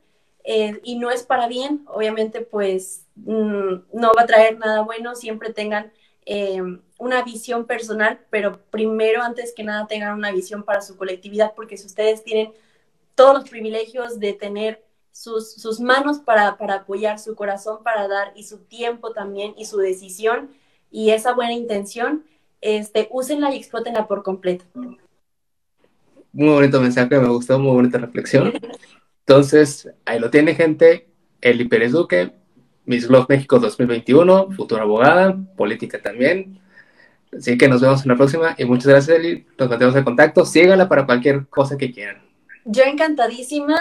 eh, y no es para bien, obviamente pues mm, no va a traer nada bueno, siempre tengan eh, una visión personal, pero primero, antes que nada, tengan una visión para su colectividad, porque si ustedes tienen todos los privilegios de tener sus, sus manos para, para apoyar, su corazón para dar y su tiempo también y su decisión y esa buena intención, este, úsenla y explótenla por completo muy bonito mensaje, me gustó, muy bonita reflexión. Entonces, ahí lo tiene, gente. Eli Pérez Duque, Miss Glove México 2021, futura abogada, política también. Así que nos vemos en la próxima y muchas gracias, Eli. Nos mantenemos en contacto. Síganla para cualquier cosa que quieran. Yo encantadísima.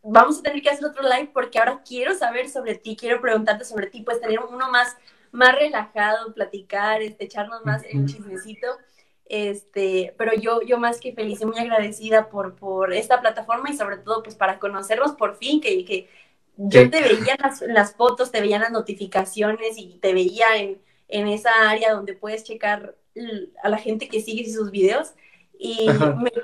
Vamos a tener que hacer otro live porque ahora quiero saber sobre ti, quiero preguntarte sobre ti, pues tener uno más, más relajado, platicar, este, echarnos más en chismecito. Este, pero yo, yo más que feliz y muy agradecida por, por esta plataforma y sobre todo pues para conocernos por fin, que, que yo te veía las, las, fotos, te veía las notificaciones y te veía en, en, esa área donde puedes checar a la gente que sigue sus videos. Y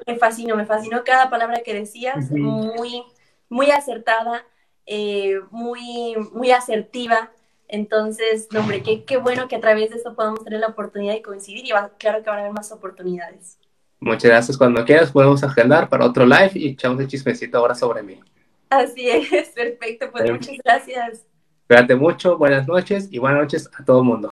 me, fascinó, me fascinó cada palabra que decías, muy, muy acertada, eh, muy, muy asertiva. Entonces, hombre, qué, qué bueno que a través de esto podamos tener la oportunidad de coincidir y va, claro que van a haber más oportunidades. Muchas gracias. Cuando quieras podemos agendar para otro live y echamos el chismecito ahora sobre mí. Así es, perfecto. Pues muchas gracias. Cuídate mucho, buenas noches y buenas noches a todo el mundo.